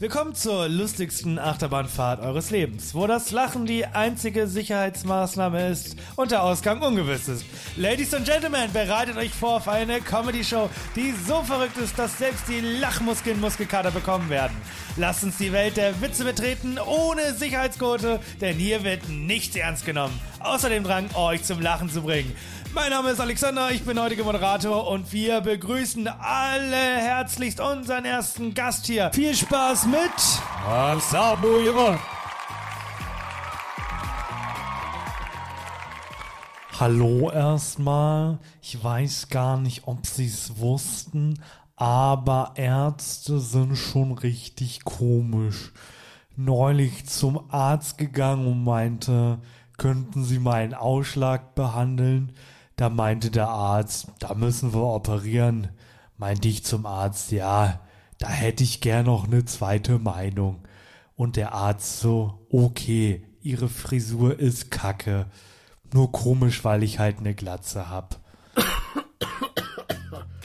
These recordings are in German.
Willkommen zur lustigsten Achterbahnfahrt eures Lebens, wo das Lachen die einzige Sicherheitsmaßnahme ist und der Ausgang ungewiss ist. Ladies and Gentlemen, bereitet euch vor auf eine Comedy-Show, die so verrückt ist, dass selbst die Lachmuskeln Muskelkater bekommen werden. Lasst uns die Welt der Witze betreten, ohne Sicherheitsgurte, denn hier wird nichts ernst genommen. Außer dem Drang, euch zum Lachen zu bringen. Mein Name ist Alexander, ich bin heutiger Moderator und wir begrüßen alle herzlichst unseren ersten Gast hier. Viel Spaß mit Hallo erstmal. Ich weiß gar nicht, ob Sie es wussten, aber Ärzte sind schon richtig komisch. Neulich zum Arzt gegangen und meinte, könnten Sie meinen Ausschlag behandeln? Da meinte der Arzt, da müssen wir operieren. Meinte ich zum Arzt, ja, da hätte ich gern noch eine zweite Meinung. Und der Arzt so, okay, Ihre Frisur ist kacke. Nur komisch, weil ich halt eine Glatze hab.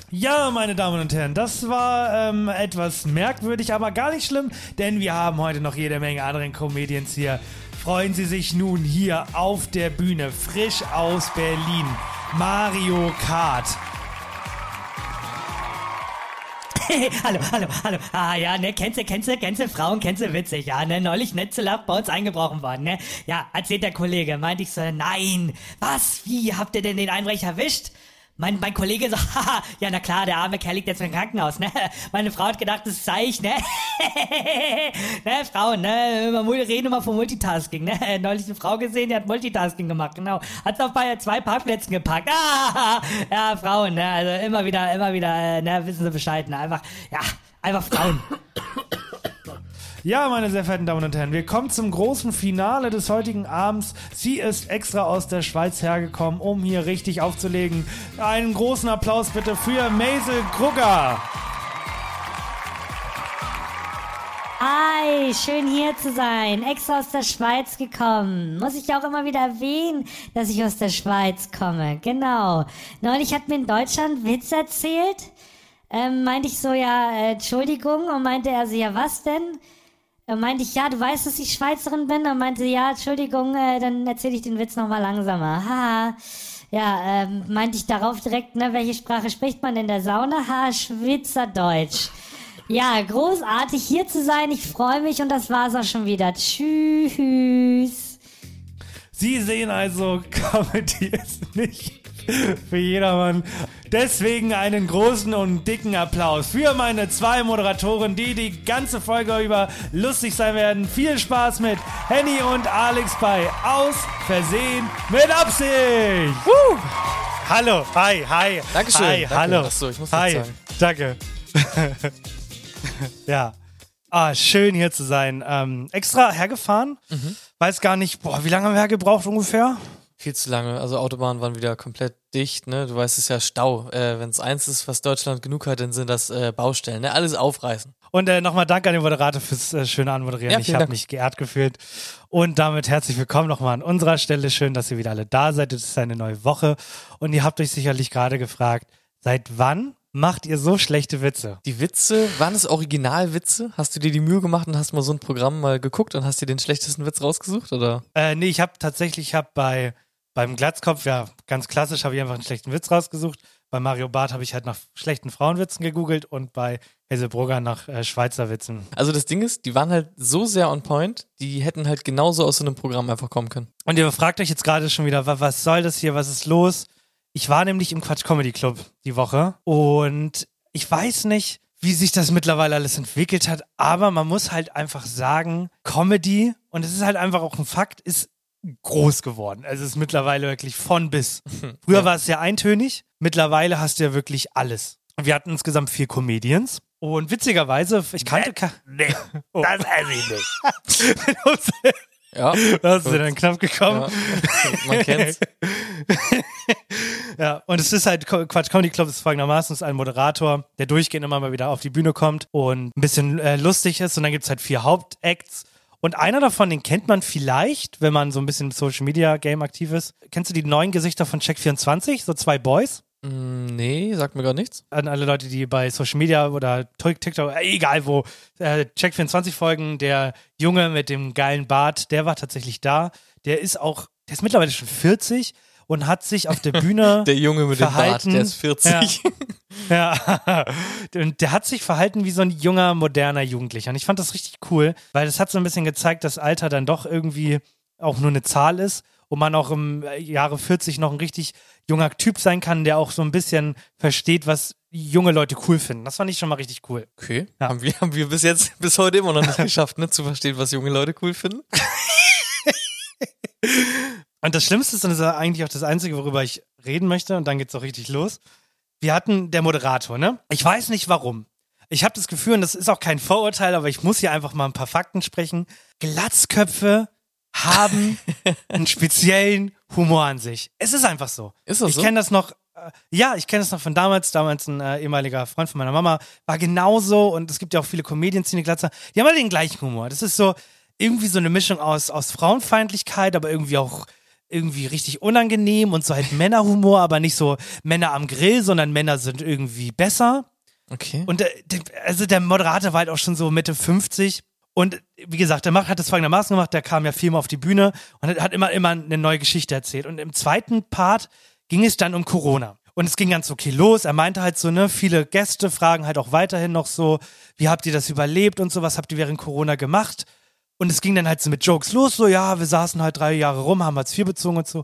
Ja, meine Damen und Herren, das war ähm, etwas merkwürdig, aber gar nicht schlimm, denn wir haben heute noch jede Menge anderen Comedians hier. Freuen Sie sich nun hier auf der Bühne, frisch aus Berlin, Mario Kart. hallo, hallo, hallo. Ah ja, ne, kennst du, kennst du, kennst du Frauen, kennst du witzig, ja, ne, neulich Lacht bei uns eingebrochen worden, ne. Ja, erzählt der Kollege, meinte ich so, nein, was, wie, habt ihr denn den Einbrecher erwischt? Mein, mein Kollege so, haha, ja, na klar, der arme Kerl liegt jetzt im Krankenhaus, ne? Meine Frau hat gedacht, das sei ich, ne? ne, Frauen, ne? Wir reden immer von Multitasking, ne? Neulich eine Frau gesehen, die hat Multitasking gemacht, genau. Hat's auf bei zwei Parkplätzen gepackt. Ah, ja, Frauen, ne? Also immer wieder, immer wieder, äh, ne, wissen sie Bescheid, ne? Einfach, ja, einfach Frauen. Ja, meine sehr verehrten Damen und Herren, wir kommen zum großen Finale des heutigen Abends. Sie ist extra aus der Schweiz hergekommen, um hier richtig aufzulegen. Einen großen Applaus bitte für Maisel Krugger. Hi, schön hier zu sein. Extra aus der Schweiz gekommen. Muss ich auch immer wieder erwähnen, dass ich aus der Schweiz komme. Genau. Neulich hat mir in Deutschland Witz erzählt. Ähm, meinte ich so, ja, äh, Entschuldigung. Und meinte er so, ja, was denn? Dann meinte ich, ja, du weißt, dass ich Schweizerin bin. Und meinte sie, ja, Entschuldigung, äh, dann erzähle ich den Witz nochmal langsamer. Haha. Ja, ähm, meinte ich darauf direkt, ne, welche Sprache spricht man in der Sauna? Ha, Schweizerdeutsch. Ja, großartig hier zu sein. Ich freue mich und das war's auch schon wieder. Tschüss. Sie sehen also, Comedy ist nicht für jedermann. Deswegen einen großen und dicken Applaus für meine zwei Moderatoren, die die ganze Folge über lustig sein werden. Viel Spaß mit Henny und Alex bei Aus Versehen mit Absicht. Woo! Hallo, hi, hi. Dankeschön. Hi, Danke. hallo. Achso, ich muss hi, sagen. danke. ja. Ah, schön hier zu sein. Ähm, extra hergefahren. Mhm. Weiß gar nicht, boah, wie lange haben wir hergebraucht ungefähr? Viel zu lange. Also Autobahnen waren wieder komplett dicht, ne? Du weißt es ist ja Stau. Äh, Wenn es eins ist, was Deutschland genug hat, dann sind das äh, Baustellen, ne? Alles aufreißen. Und äh, nochmal danke an den Moderator fürs äh, schöne Anmoderieren. Ja, ich habe Dank. mich geehrt gefühlt. Und damit herzlich willkommen nochmal an unserer Stelle. Schön, dass ihr wieder alle da seid. Es ist eine neue Woche. Und ihr habt euch sicherlich gerade gefragt, seit wann macht ihr so schlechte Witze? Die Witze, waren es Originalwitze? Hast du dir die Mühe gemacht und hast mal so ein Programm mal geguckt und hast dir den schlechtesten Witz rausgesucht, oder? Äh, nee, ich habe tatsächlich, ich habe bei beim Glatzkopf, ja, ganz klassisch, habe ich einfach einen schlechten Witz rausgesucht. Bei Mario Barth habe ich halt nach schlechten Frauenwitzen gegoogelt und bei Hazelbrugger nach äh, Schweizer Witzen. Also das Ding ist, die waren halt so sehr on point, die hätten halt genauso aus so einem Programm einfach kommen können. Und ihr fragt euch jetzt gerade schon wieder, wa- was soll das hier, was ist los? Ich war nämlich im Quatsch Comedy Club die Woche und ich weiß nicht, wie sich das mittlerweile alles entwickelt hat, aber man muss halt einfach sagen, Comedy, und es ist halt einfach auch ein Fakt, ist groß geworden. Also es ist mittlerweile wirklich von bis. Früher Ja. war es sehr eintönig, mittlerweile hast du ja wirklich alles. Wir hatten insgesamt vier Comedians Und witzigerweise, ich kannte. Ka Nee, Oh. das esse ich nicht. Ja, da hast du dann knapp gekommen. ja. man kennt's. Ja, und es ist halt, Quatsch Comedy Club ist folgendermaßen, es ist ein Moderator, der durchgehend immer mal wieder auf die Bühne kommt und ein bisschen äh, lustig ist und dann gibt's halt vier Hauptacts und einer davon, den kennt man vielleicht, wenn man so ein bisschen im Social Media Game aktiv ist. Kennst du die neuen Gesichter von Check24? So zwei Boys? Mm, Nee, sagt mir gar nichts. An alle Leute, die bei Social Media oder TikTok, äh, egal wo, äh, Check24 folgen, der Junge mit dem geilen Bart, der war tatsächlich da. Der ist auch, der ist mittlerweile schon 40 und hat sich auf der Bühne Der Junge mit dem Bart, Verhalten- der ist 40. Ja, und der hat sich verhalten wie so ein junger, moderner Jugendlicher. Und ich fand das richtig cool, weil das hat so ein bisschen gezeigt, dass Alter dann doch irgendwie auch nur eine Zahl ist und man auch im äh, Jahre 40 noch ein richtig junger Typ sein kann, der auch so ein bisschen versteht, was junge Leute cool finden. Das fand ich schon mal richtig cool. Okay. Ja. Haben, wir, haben wir bis jetzt, bis heute immer noch nicht geschafft, ne, zu verstehen, was junge Leute cool finden. Und das Schlimmste ist, und das ist eigentlich auch das Einzige, worüber ich reden möchte, und dann geht's auch richtig los. Wir hatten der Moderator, ne? Ich weiß nicht warum. Ich habe das Gefühl, und das ist auch kein Vorurteil, aber ich muss hier einfach mal ein paar Fakten sprechen. Glatzköpfe haben einen speziellen Humor an sich. Es ist einfach so. Ist das ich so? kenne das noch, äh, ja, ich kenne das noch von damals. Damals ein äh, ehemaliger Freund von meiner Mama war genauso und es gibt ja auch viele Comedians, die eine Glatze haben. Die haben alle den gleichen Humor. Das ist so irgendwie so eine Mischung aus, aus Frauenfeindlichkeit, aber irgendwie auch irgendwie richtig unangenehm und so halt Männerhumor, aber nicht so Männer am Grill, sondern Männer sind irgendwie besser. Okay. Und der, der, also der Moderator war halt auch schon so Mitte 50. Und wie gesagt, der macht, hat das folgendermaßen gemacht, der kam ja viermal auf die Bühne und hat, hat immer, immer eine neue Geschichte erzählt. Und im zweiten Part ging es dann um Corona. Und es ging ganz okay los. Er meinte halt so, ne, viele Gäste fragen halt auch weiterhin noch so, wie habt ihr das überlebt und so, was habt ihr während Corona gemacht? Und es ging dann halt so mit Jokes los, so, ja, wir saßen halt drei Jahre rum, haben Hartz IV bezogen und so.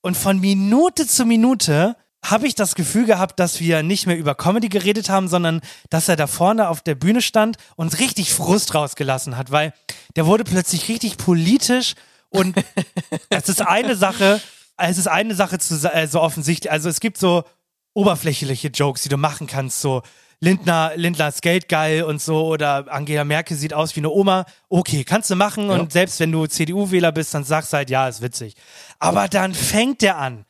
Und von Minute zu Minute habe ich das Gefühl gehabt, dass wir nicht mehr über Comedy geredet haben, sondern dass er da vorne auf der Bühne stand und richtig Frust rausgelassen hat, weil der wurde plötzlich richtig politisch und es ist eine Sache, es ist eine Sache zu, äh, so offensichtlich, also es gibt so oberflächliche Jokes, die du machen kannst, so Lindner, Lindner ist Geld geil und so oder Angela Merkel sieht aus wie eine Oma. Okay, kannst du machen und selbst wenn du CDU-Wähler bist, dann sagst du halt, ja, ist witzig. Aber dann fängt der an.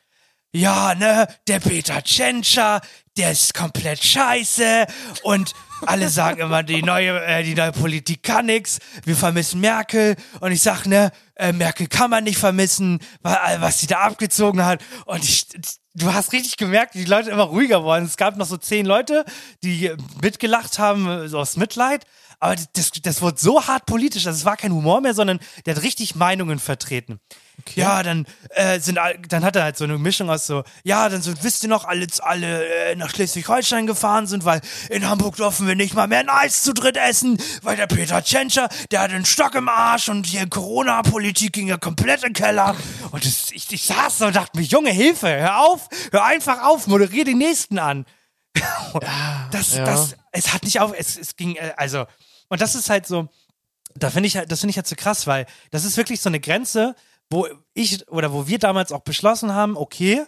Ja, ne, der Peter Tschentscher, der ist komplett scheiße und alle sagen immer, die neue, äh, die neue Politik kann nix, wir vermissen Merkel und ich sag, ne, äh, Merkel kann man nicht vermissen, weil, äh, was sie da abgezogen hat und ich, du hast richtig gemerkt, die Leute immer ruhiger wurden. Es gab noch so zehn Leute, die mitgelacht haben, so aus Mitleid, aber das, das wurde so hart politisch, also es war kein Humor mehr, sondern der hat richtig Meinungen vertreten. Ja, dann äh, sind dann hat er halt so eine Mischung aus so, ja, dann sind, wisst ihr noch, alle, alle äh, nach Schleswig-Holstein gefahren sind, weil in Hamburg durften wir nicht mal mehr ein Eis zu dritt essen, weil der Peter Tschentscher, der hat einen Stock im Arsch und hier Corona-Politik ging ja komplett im Keller. Und das, ich, ich saß so und dachte mir, Junge, Hilfe, hör auf, hör einfach auf, moderier den nächsten an. das, ja. das, es hat nicht auf, es, es ging, äh, also, und das ist halt so, da finde ich halt, das finde ich halt so krass, weil das ist wirklich so eine Grenze, wo ich oder wo wir damals auch beschlossen haben, okay,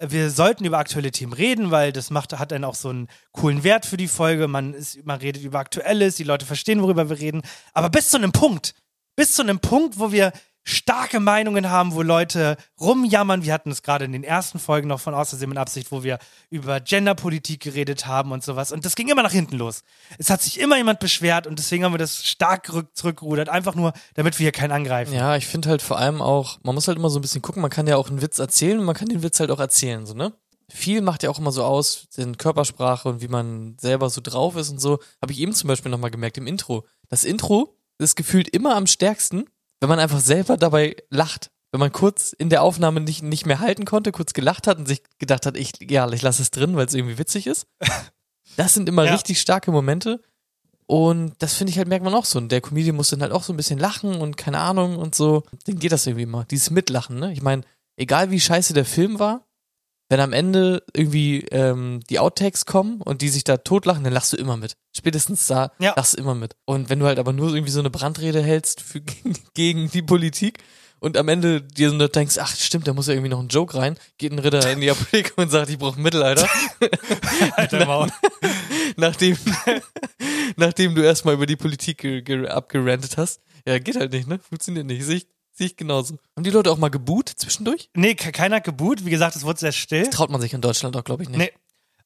wir sollten über aktuelle Themen reden, weil das macht, hat dann auch so einen coolen Wert für die Folge. Man, ist, man redet über Aktuelles, die Leute verstehen, worüber wir reden. Aber bis zu einem Punkt, bis zu einem Punkt, wo wir starke Meinungen haben, wo Leute rumjammern. Wir hatten es gerade in den ersten Folgen noch von Außersehen mit Absicht, wo wir über Genderpolitik geredet haben und sowas. Und das ging immer nach hinten los. Es hat sich immer jemand beschwert und deswegen haben wir das stark rück- zurückgerudert. Einfach nur, damit wir hier keinen angreifen. Ja, ich finde halt vor allem auch, man muss halt immer so ein bisschen gucken, man kann ja auch einen Witz erzählen und man kann den Witz halt auch erzählen, so, ne? Viel macht ja auch immer so aus, den Körpersprache und wie man selber so drauf ist und so. Habe ich eben zum Beispiel nochmal gemerkt im Intro. Das Intro ist gefühlt immer am stärksten, wenn man einfach selber dabei lacht. Wenn man kurz in der Aufnahme nicht, nicht mehr halten konnte, kurz gelacht hat und sich gedacht hat, ich, ja, ich lasse es drin, weil es irgendwie witzig ist. Das sind immer Ja. richtig starke Momente. Und das finde ich halt, merkt man auch so. Und der Comedian muss dann halt auch so ein bisschen lachen und keine Ahnung und so. Dem geht das irgendwie immer. Dieses Mitlachen, ne? Ich meine, egal wie scheiße der Film war, wenn am Ende irgendwie ähm, die Outtakes kommen und die sich da totlachen, dann lachst du immer mit. Spätestens da Ja. lachst du immer mit. Und wenn du halt aber nur irgendwie so eine Brandrede hältst für, gegen die Politik und am Ende dir so denkst, ach stimmt, da muss ja irgendwie noch ein Joke rein, geht ein Ritter in die Apotheke und sagt, ich brauche Mittel, Alter. Alter, Maul. nachdem, nachdem du erstmal über die Politik ge- ge- abgerantet hast. Ja, geht halt nicht, ne? Funktioniert nicht. Sehe ich, sehe ich genauso. Haben die Leute auch mal geboot zwischendurch? Nee, ke- keiner hat geboot. Wie gesagt, es wurde sehr still. Traut man sich in Deutschland auch, glaube ich, nicht. Nee.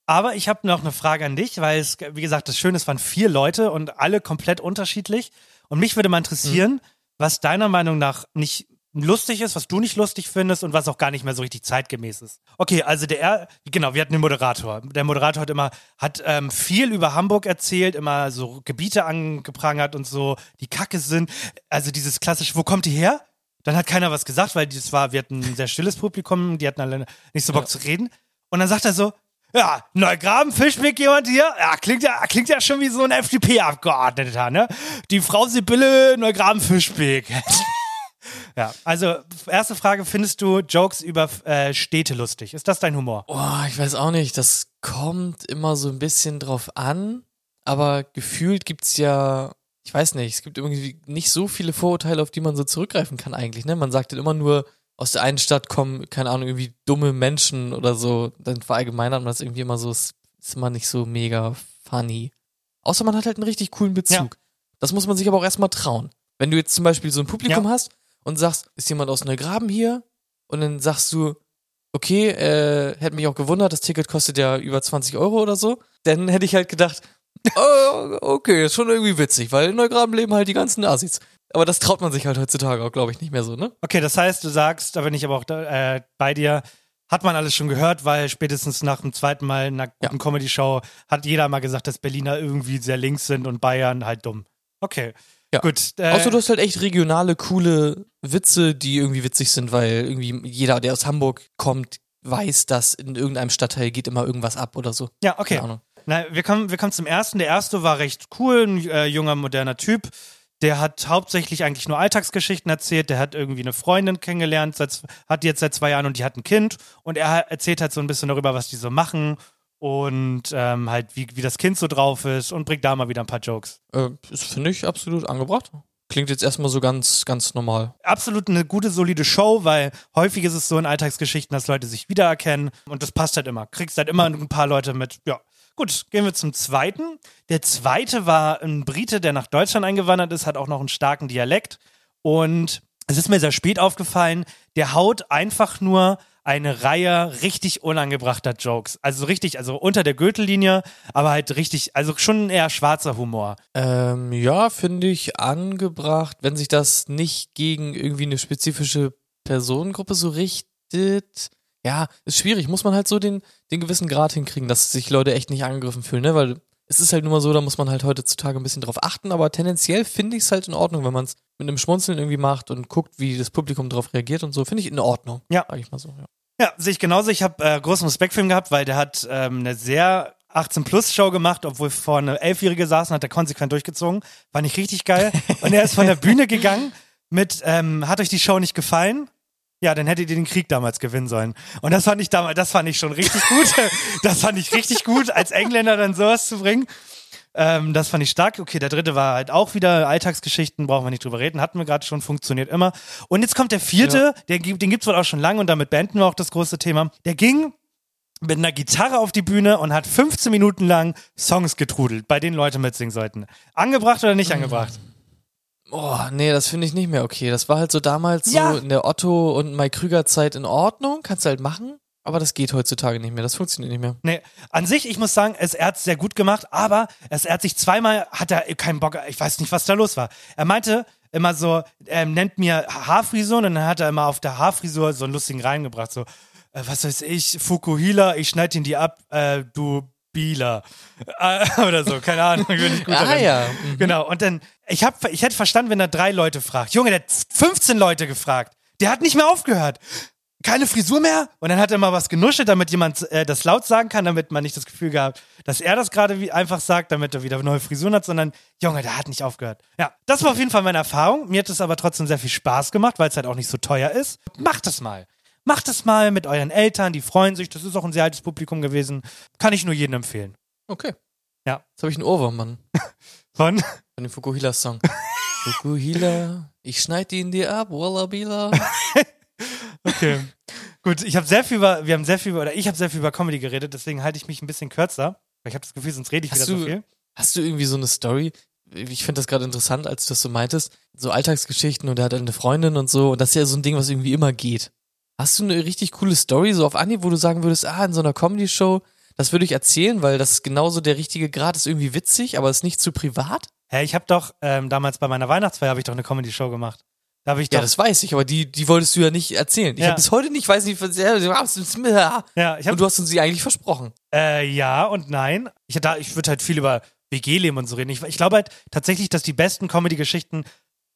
Aber ich habe noch eine Frage an dich, weil es, wie gesagt, das Schöne, es waren vier Leute und alle komplett unterschiedlich. Und mich würde mal interessieren, Mhm. was deiner Meinung nach nicht lustig ist, was du nicht lustig findest und was auch gar nicht mehr so richtig zeitgemäß ist. Okay, also der, er- genau, wir hatten den Moderator. Der Moderator hat immer, hat ähm, viel über Hamburg erzählt, immer so Gebiete angeprangert und so, die Kacke sind. Also dieses klassische, wo kommt die her? Dann hat keiner was gesagt, weil das war, wir hatten ein sehr stilles Publikum, die hatten alle nicht so Bock zu reden. Und dann sagt er so, ja, Neugraben, Fischbeck, jemand hier? Ja, klingt ja, klingt ja schon wie so ein FDP-Abgeordneter, ne? Die Frau Sibylle, Neugraben, Fischbeck. ja, also, erste Frage, findest du Jokes über äh, Städte lustig? Ist das dein Humor? Boah, ich weiß auch nicht. Das kommt immer so ein bisschen drauf an, aber gefühlt gibt's ja, ich weiß nicht, es gibt irgendwie nicht so viele Vorurteile, auf die man so zurückgreifen kann eigentlich, ne? Man sagt dann immer nur, aus der einen Stadt kommen, keine Ahnung, irgendwie dumme Menschen oder so. Dann verallgemeinert man das irgendwie immer so, ist, ist immer nicht so mega funny. Außer man hat halt einen richtig coolen Bezug. Das muss man sich aber auch erstmal trauen. Wenn du jetzt zum Beispiel so ein Publikum Ja. hast und sagst, ist jemand aus Neugraben hier? Und dann sagst du, okay, äh, hätte mich auch gewundert, das Ticket kostet ja über 20 Euro oder so. Dann hätte ich halt gedacht, okay, ist schon irgendwie witzig, weil in Neugraben leben halt die ganzen Assis. Aber das traut man sich halt heutzutage auch, glaube ich, nicht mehr so, ne? Okay, das heißt, du sagst, da bin ich aber auch da, äh, bei dir, hat man alles schon gehört, weil spätestens nach dem zweiten Mal in einer guten Ja. Comedy-Show hat jeder mal gesagt, dass Berliner irgendwie sehr links sind und Bayern halt dumm. Okay. Ja. Gut. Äh, Außer du hast halt echt regionale, coole Witze, die irgendwie witzig sind, weil irgendwie jeder, der aus Hamburg kommt, weiß, dass in irgendeinem Stadtteil geht immer irgendwas ab oder so. ja, okay. Na, wir kommen, wir kommen zum ersten. Der erste war recht cool, ein äh, junger, moderner Typ. Der hat hauptsächlich eigentlich nur Alltagsgeschichten erzählt. Der hat irgendwie eine Freundin kennengelernt, seit, hat die jetzt seit zwei Jahren und die hat ein Kind. Und er erzählt halt so ein bisschen darüber, was die so machen und ähm, halt, wie, wie das Kind so drauf ist und bringt da mal wieder ein paar Jokes. Äh, das finde ich absolut angebracht. Klingt jetzt erstmal so ganz, ganz normal. Absolut eine gute, solide Show, weil häufig ist es so in Alltagsgeschichten, dass Leute sich wiedererkennen und das passt halt immer. Kriegst halt immer ein paar Leute mit. Ja. Gut, gehen wir zum zweiten. Der zweite war ein Brite, der nach Deutschland eingewandert ist, hat auch noch einen starken Dialekt. Und es ist mir sehr spät aufgefallen, der haut einfach nur eine Reihe richtig unangebrachter Jokes. Also richtig, also unter der Gürtellinie, aber halt richtig, also schon eher schwarzer Humor. Ähm, ja, finde ich angebracht, wenn sich das nicht gegen irgendwie eine spezifische Personengruppe so richtet. Ja, ist schwierig. Muss man halt so den, den gewissen Grad hinkriegen, dass sich Leute echt nicht angegriffen fühlen, ne? Weil es ist halt nur mal so, da muss man halt heutzutage ein bisschen drauf achten, aber tendenziell finde ich es halt in Ordnung, wenn man es mit einem Schmunzeln irgendwie macht und guckt, wie das Publikum darauf reagiert und so. Finde ich in Ordnung. Ja. Sag ich mal so, ja. Ja, sehe ich genauso. Ich habe äh, großen Respekt für ihn gehabt, weil der hat ähm, eine sehr 18-Plus-Show gemacht, obwohl vor eine Elfjährige saßen, hat er konsequent durchgezogen. Fand ich richtig geil. Und er ist von der Bühne gegangen mit, ähm, hat euch die Show nicht gefallen? Ja, dann hättet ihr den Krieg damals gewinnen sollen. Und das fand ich damals, das fand ich schon richtig gut. das fand ich richtig gut, als Engländer dann sowas zu bringen. Ähm, das fand ich stark. Okay, der dritte war halt auch wieder Alltagsgeschichten, brauchen wir nicht drüber reden, hatten wir gerade schon, funktioniert immer. Und jetzt kommt der vierte, der, gibt- den gibt's wohl auch schon lange und damit beenden wir auch das große Thema. Der ging mit einer Gitarre auf die Bühne und hat 15 Minuten lang Songs getrudelt, bei denen Leute mitsingen sollten. Angebracht oder nicht angebracht? Oh, nee, das finde ich nicht mehr okay. Das war halt so damals Ja. so in der Otto und Mike Krüger Zeit in Ordnung, kannst du halt machen, aber das geht heutzutage nicht mehr. Das funktioniert nicht mehr. Nee, an sich, ich muss sagen, es, er hat sehr gut gemacht, aber es, er hat sich zweimal, hat er keinen Bock, ich weiß nicht, was da los war. Er meinte immer so, er nennt mir Haarfrisur und dann hat er immer auf der Haarfrisur so einen lustigen reingebracht, so, äh, was weiß ich, Fukuhila, ich schneid ihn dir ab, äh, du Bieler. Äh, oder so, keine Ahnung, ich bin nicht gut Ah, darin. ja. Mhm. Genau, und dann, ich, hab, ich hätte verstanden, wenn er drei Leute fragt. Junge, der hat 15 Leute gefragt. Der hat nicht mehr aufgehört. Keine Frisur mehr? Und dann hat er mal was genuschelt, damit jemand äh, das laut sagen kann, damit man nicht das Gefühl gehabt, dass er das gerade wie einfach sagt, damit er wieder neue Frisuren hat, sondern, Junge, der hat nicht aufgehört. Ja, das war auf jeden Fall meine Erfahrung. Mir hat es aber trotzdem sehr viel Spaß gemacht, weil es halt auch nicht so teuer ist. Macht es mal. Macht es mal mit euren Eltern, die freuen sich. Das ist auch ein sehr altes Publikum gewesen. Kann ich nur jedem empfehlen. Okay. Ja. Jetzt habe ich einen Ohrwurm, Mann. Von? Von dem Fukuhila-Song. Fukuhila, ich schneid ihn dir ab, Wallabila. Okay. Gut, ich habe sehr viel über, wir haben sehr viel über, oder ich habe sehr viel über Comedy geredet, deswegen halte ich mich ein bisschen kürzer. Weil ich habe das Gefühl, sonst rede ich Hast wieder so du- viel. Hast du irgendwie so eine Story? Ich finde das gerade interessant, als du das so meintest. So Alltagsgeschichten und er hat eine Freundin und so. Und das ist ja so ein Ding, was irgendwie immer geht. Hast du eine richtig coole Story so auf Anhieb, wo du sagen würdest, ah, in so einer Comedy-Show, das würde ich erzählen, weil das ist genauso der richtige Grad, ist irgendwie witzig, aber ist nicht zu privat? Hä, ich habe doch ähm, damals bei meiner Weihnachtsfeier habe ich doch eine Comedy-Show gemacht. Da habe ich Ja, doch, das weiß ich, aber die, die wolltest du ja nicht erzählen. Ich Ja. habe bis heute nicht, weiß nicht, was- ja, ja, ich habe und du hast uns sie eigentlich versprochen. Äh, ja und nein. Ich, da, ich würde halt viel über WG-Leben und so reden. Ich, ich glaube halt tatsächlich, dass die besten Comedy-Geschichten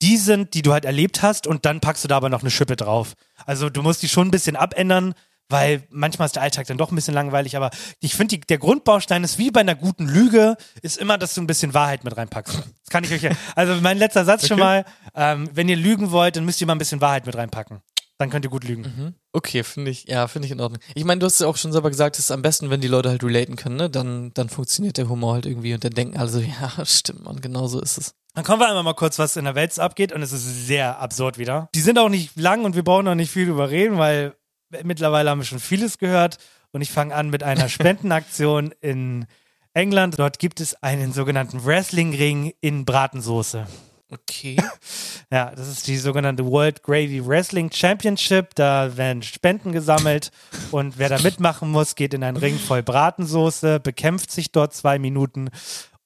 die sind, die du halt erlebt hast und dann packst du da aber noch eine Schippe drauf. Also du musst die schon ein bisschen abändern, weil manchmal ist der Alltag dann doch ein bisschen langweilig, aber ich finde, der Grundbaustein ist wie bei einer guten Lüge, ist immer, dass du ein bisschen Wahrheit mit reinpackst. Das kann ich euch ja. Also mein letzter Satz schon mal, ähm, wenn ihr lügen wollt, dann müsst ihr mal ein bisschen Wahrheit mit reinpacken. Dann könnt ihr gut lügen. Mhm. Okay, finde ich, ja, finde ich in Ordnung. Ich meine, du hast ja auch schon selber gesagt, es ist am besten, wenn die Leute halt relaten können, ne? Dann, dann funktioniert der Humor halt irgendwie und dann denken alle so, ja, stimmt, man, genau so ist es. Dann kommen wir einmal mal kurz, was in der Welt abgeht und es ist sehr absurd wieder. Die sind auch nicht lang und wir brauchen auch nicht viel drüber reden, weil mittlerweile haben wir schon vieles gehört und ich fange an mit einer Spendenaktion in England. Dort gibt es einen sogenannten Wrestling-Ring in Bratensoße. Okay. Ja, das ist die sogenannte World Gravy Wrestling Championship. Da werden Spenden gesammelt und wer da mitmachen muss, geht in einen Ring voll Bratensoße, bekämpft sich dort zwei Minuten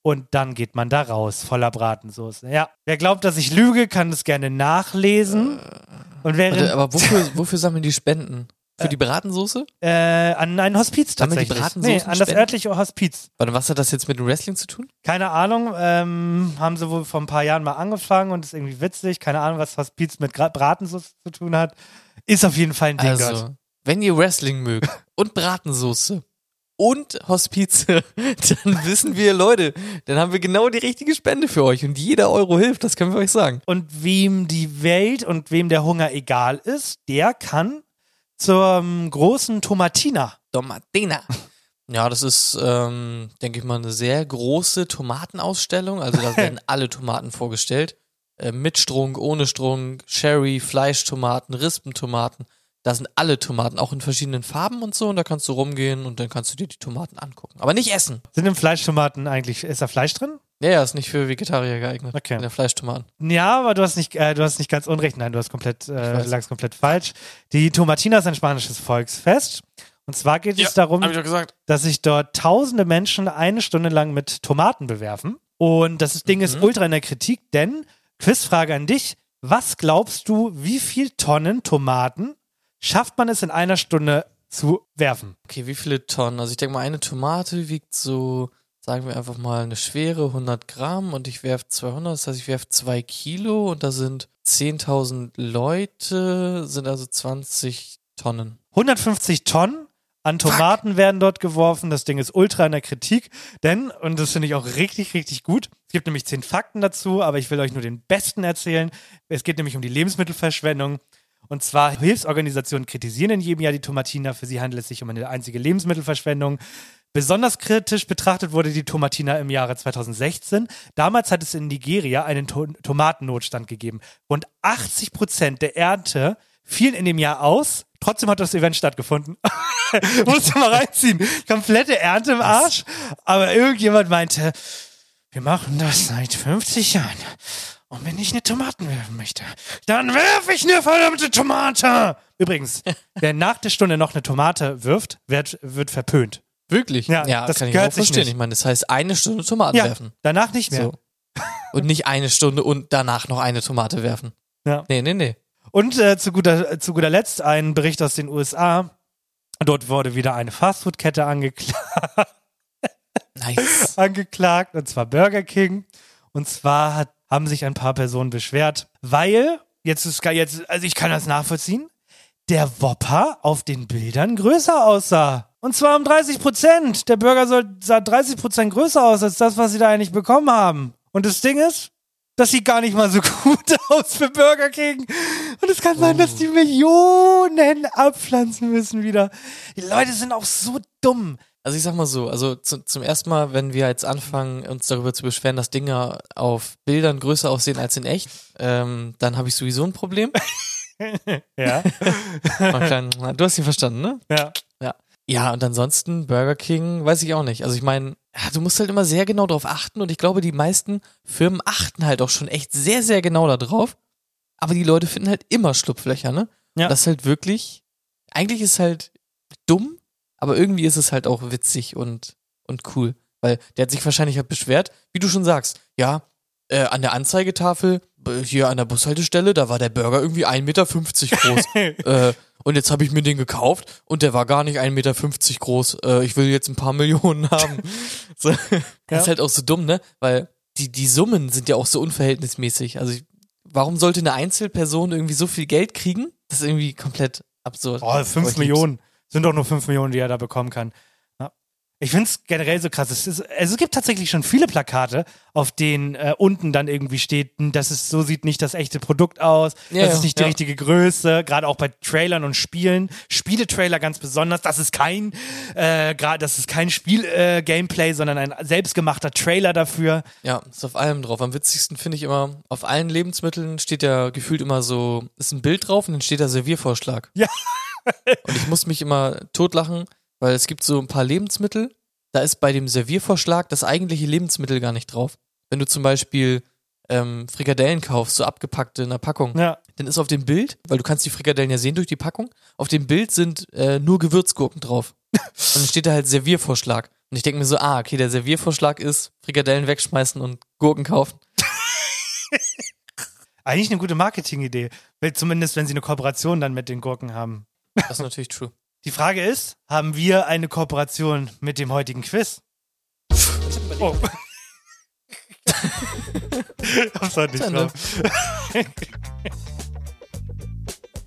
und dann geht man da raus voller Bratensoße. Ja, wer glaubt, dass ich lüge, kann das gerne nachlesen. Und während Warte, aber wofür, wofür sammeln die Spenden? Für die Bratensoße? äh, an ein Hospiz die tatsächlich. Bratensoßen nee, an das Spenden? örtliche Hospiz. Warte, was hat das jetzt mit dem Wrestling zu tun? Keine Ahnung, ähm, haben sie wohl vor ein paar Jahren mal angefangen und ist irgendwie witzig. Keine Ahnung, was Hospiz mit Gra Bratensoße zu tun hat. Ist auf jeden Fall ein Ding dort. Also, wenn ihr Wrestling mögt und Bratensoße und Hospize, dann wissen wir, Leute, dann haben wir genau die richtige Spende für euch und jeder Euro hilft, das können wir euch sagen. Und wem die Welt und wem der Hunger egal ist, der kann zum großen Tomatina. Tomatina. Ja, das ist, ähm, denke ich mal, eine sehr große Tomatenausstellung. Also da werden alle Tomaten vorgestellt. Äh, mit Strunk, ohne Strunk, Sherry, Fleischtomaten, Rispentomaten. Da sind alle Tomaten, auch in verschiedenen Farben und so. Und da kannst du rumgehen und dann kannst du dir die Tomaten angucken. Aber nicht essen. Sind im Fleischtomaten eigentlich, ist da Fleisch drin? Ja, ja, ist nicht für Vegetarier geeignet. Okay. In der Fleischtomaten. Ja, aber du hast nicht, äh, du hast nicht ganz unrecht. Nein, du hast komplett, äh, lagst komplett falsch. Die Tomatina ist ein spanisches Volksfest. Und zwar geht es darum, dass sich dort tausende Menschen eine Stunde lang mit Tomaten bewerfen. Und das Ding ist Mhm. ultra in der Kritik, denn, Quizfrage an dich, was glaubst du, wie viel Tonnen Tomaten schafft man es in einer Stunde zu werfen? Okay, wie viele Tonnen? Also ich denke mal, eine Tomate wiegt so, sagen wir einfach mal, eine schwere 100 Gramm und ich werfe 200, das heißt, ich werfe 2 Kilo und da sind 10.000 Leute, sind also 20 Tonnen. 150 Tonnen an Tomaten werden dort geworfen. Das Ding ist ultra in der Kritik, denn, und das finde ich auch richtig, richtig gut, es gibt nämlich zehn Fakten dazu, aber ich will euch nur den besten erzählen. Es geht nämlich um die Lebensmittelverschwendung. Und zwar Hilfsorganisationen kritisieren in jedem Jahr die Tomatina. Für sie handelt es sich um eine einzige Lebensmittelverschwendung. Besonders kritisch betrachtet wurde die Tomatina im Jahre 2016. Damals hat es in Nigeria einen to Tomatennotstand gegeben. Rund 80 Prozent der Ernte fielen in dem Jahr aus. Trotzdem hat das Event stattgefunden. Musst du mal reinziehen. Komplette Ernte im Arsch. Aber irgendjemand meinte, wir machen das seit 50 Jahren. Und wenn ich eine Tomaten werfen möchte, dann werfe ich eine verdammte Tomate. Übrigens, wer nach der Stunde noch eine Tomate wirft, wird, wird verpönt. Wirklich? Ja, ja das kann ich auch verstehen. nicht. Ich meine, das heißt eine Stunde Tomaten Ja, werfen. danach nicht mehr. So. Und nicht eine Stunde und danach noch eine Tomate werfen. Ja. Nee, nee, nee. Und äh, zu, guter, äh, zu guter Letzt ein Bericht aus den USA. Dort wurde wieder eine Fastfood-Kette angekla Nice. angeklagt, und zwar Burger King. Und zwar hat, haben sich ein paar Personen beschwert, weil, jetzt ist jetzt, also ich kann das nachvollziehen, der Whopper auf den Bildern größer aussah. Und zwar um 30 Prozent. Der Burger soll, sah 30 Prozent größer aus als das, was sie da eigentlich bekommen haben. Und das Ding ist, das sieht gar nicht mal so gut aus für Burger King. Und es kann sein, dass die Millionen abpflanzen müssen wieder. Die Leute sind auch so dumm. Also ich sag mal so, also zu, zum ersten Mal, wenn wir jetzt anfangen, uns darüber zu beschweren, dass Dinge auf Bildern größer aussehen als in echt, ähm, dann habe ich sowieso ein Problem. Ja. Klein- du hast ihn verstanden, ne? ja. Ja, und ansonsten Burger King, weiß ich auch nicht. Also ich meine, ja, du musst halt immer sehr genau drauf achten und ich glaube, die meisten Firmen achten halt auch schon echt sehr, sehr genau da drauf. Aber die Leute finden halt immer Schlupflöcher, ne? Ja. Das ist halt wirklich, eigentlich ist halt dumm, aber irgendwie ist es halt auch witzig und, und cool. Weil der hat sich wahrscheinlich halt beschwert, wie du schon sagst, ja, äh, an der Anzeigetafel, äh, hier an der Bushaltestelle, da war der Burger irgendwie 1,50 Meter groß. äh, und jetzt habe ich mir den gekauft und der war gar nicht 1,50 Meter groß. Äh, ich will jetzt ein paar Millionen haben. so, das Ja. ist halt auch so dumm, ne? Weil die, die Summen sind ja auch so unverhältnismäßig. Also ich, warum sollte eine Einzelperson irgendwie so viel Geld kriegen? Das ist irgendwie komplett absurd. Oh, Aber ich fünf lieb's. Millionen. Sind doch nur fünf Millionen, die er da bekommen kann. Ja. Ich finde es generell so krass. Es, ist, also es gibt tatsächlich schon viele Plakate, auf denen äh, unten dann irgendwie steht, hm, das ist, so sieht nicht das echte Produkt aus, Ja, das ist nicht die ja. richtige Größe, gerade auch bei Trailern und Spielen. Spieletrailer ganz besonders. Das ist kein, äh, gerade, das ist kein Spiel-Gameplay, sondern ein selbstgemachter Trailer dafür. Ja, ist auf allem drauf. Am witzigsten finde ich immer, auf allen Lebensmitteln steht ja gefühlt immer so, ist ein Bild drauf und dann steht da Serviervorschlag. Ja. Und ich muss mich immer totlachen, weil es gibt so ein paar Lebensmittel, da ist bei dem Serviervorschlag das eigentliche Lebensmittel gar nicht drauf. Wenn du zum Beispiel ähm, Frikadellen kaufst, so abgepackte in einer Packung, Ja. dann ist auf dem Bild, weil du kannst die Frikadellen ja sehen durch die Packung, auf dem Bild sind äh, nur Gewürzgurken drauf. Und dann steht da halt Serviervorschlag. Und ich denke mir so, ah, okay, der Serviervorschlag ist Frikadellen wegschmeißen und Gurken kaufen. Eigentlich eine gute Marketingidee. Zumindest, wenn sie eine Kooperation dann mit den Gurken haben. Das ist natürlich true. Die Frage ist, haben wir eine Kooperation mit dem heutigen Quiz? Oh. das war nicht Ende. drauf.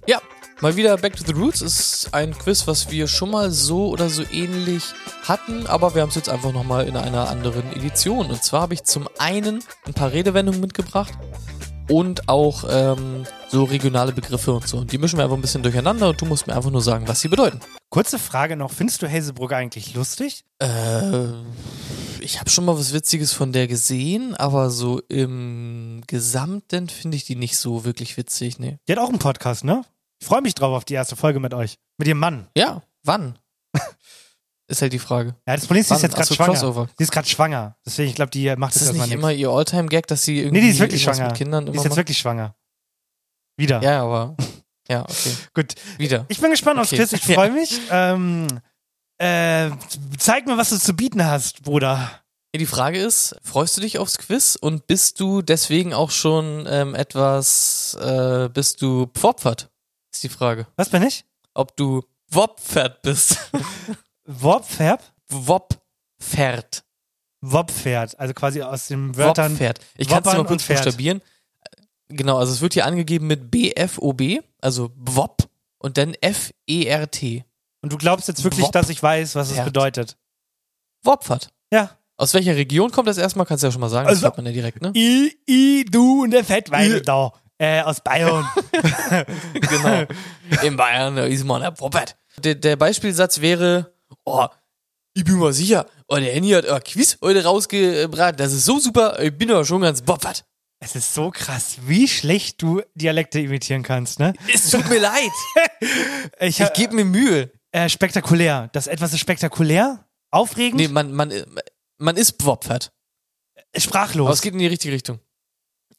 Ja, mal wieder Back to the Roots ist ein Quiz, was wir schon mal so oder so ähnlich hatten, aber wir haben es jetzt einfach nochmal in einer anderen Edition. Und zwar habe ich zum einen ein paar Redewendungen mitgebracht und auch ähm, so regionale Begriffe und so. Und die mischen wir einfach ein bisschen durcheinander und du musst mir einfach nur sagen, was sie bedeuten. Kurze Frage noch, findest du Hazelbrugger eigentlich lustig? Äh, ich habe schon mal was Witziges von der gesehen, aber so im Gesamten finde ich die nicht so wirklich witzig, nee. Die hat auch einen Podcast, ne? Ich freue mich drauf auf die erste Folge mit euch. Mit ihrem Mann. Ja, wann? Ist halt die Frage. Ja, das Problem ist, sie ist jetzt gerade so, schwanger. Crossover. Sie ist gerade schwanger. Deswegen, ich glaube, die macht Ist das das nicht nichts. immer ihr Alltime-Gag, dass sie irgendwie Nee, die ist wirklich schwanger. mit Kindern Die ist jetzt macht? wirklich schwanger. Wieder. Ja, aber ja, okay. Gut. Wieder. Ich bin gespannt aufs Okay. Quiz. Ich freue mich. Ähm, äh, zeig mir, was du zu bieten hast, Bruder. Ja, die Frage ist, freust du dich aufs Quiz und bist du deswegen auch schon ähm, etwas, äh, bist du pfopfert? Ist die Frage. Was bin ich? Ob du wopfert bist. Wobpferd? Wopfert. Wobpferd. Also quasi aus den Wörtern. Wopfert. Ich kann es mal kurz buchstabieren. Genau, also es wird hier angegeben mit BFOB, also Wop und dann F-E-R-T. Und du glaubst jetzt wirklich, Wop- dass ich weiß, was es bedeutet? Wopfert. Ja. Aus welcher Region kommt das erstmal? Kannst du ja schon mal sagen. Also- das hört man ja direkt, ne? I, I, du und der Fettweibel da. Äh, aus Bayern. genau. In Bayern da ist man der Woppert. Der, der Beispielsatz wäre, oh, ich bin mir sicher, oh, der Henny hat ein Quiz heute rausgebracht, das ist so super, ich bin aber schon ganz Woppert. es ist so krass, wie schlecht du Dialekte imitieren kannst, ne? Es tut mir leid, Ich, ich gebe mir Mühe. äh, spektakulär. Das etwas ist spektakulär, aufregend, Nee, man, man, man ist Woppert. sprachlos. Aber es geht in die richtige Richtung.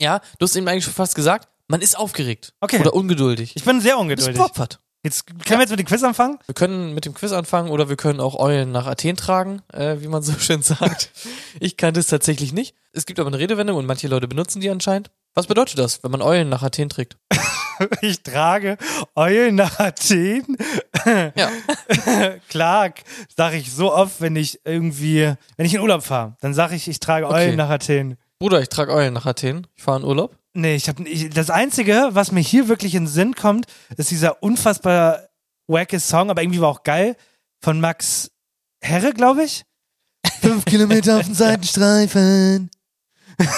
Ja, du hast eben eigentlich schon fast gesagt, man ist aufgeregt. Okay. Oder ungeduldig. ich bin sehr Du bist ungeduldig. Jetzt können wir jetzt mit dem Quiz anfangen? Wir können mit dem Quiz anfangen oder wir können auch Eulen nach Athen tragen, äh, wie man so schön sagt. Ich kannte es tatsächlich nicht. Es gibt aber eine Redewendung und manche Leute benutzen die anscheinend. Was bedeutet das, wenn man Eulen nach Athen trägt? Ich trage Eulen nach Athen. Ja. Klar, sage ich so oft, wenn ich irgendwie, wenn ich in Urlaub fahre, dann sage ich, ich trage Okay. Eulen nach Athen. Bruder, ich trage Eulen nach Athen. Ich fahre in Urlaub. Nee, ich habe das einzige, was mir hier wirklich in den Sinn kommt, ist dieser unfassbar wacke Song, aber irgendwie war auch geil von Max Herre, glaube ich. Fünf Kilometer auf den Seitenstreifen.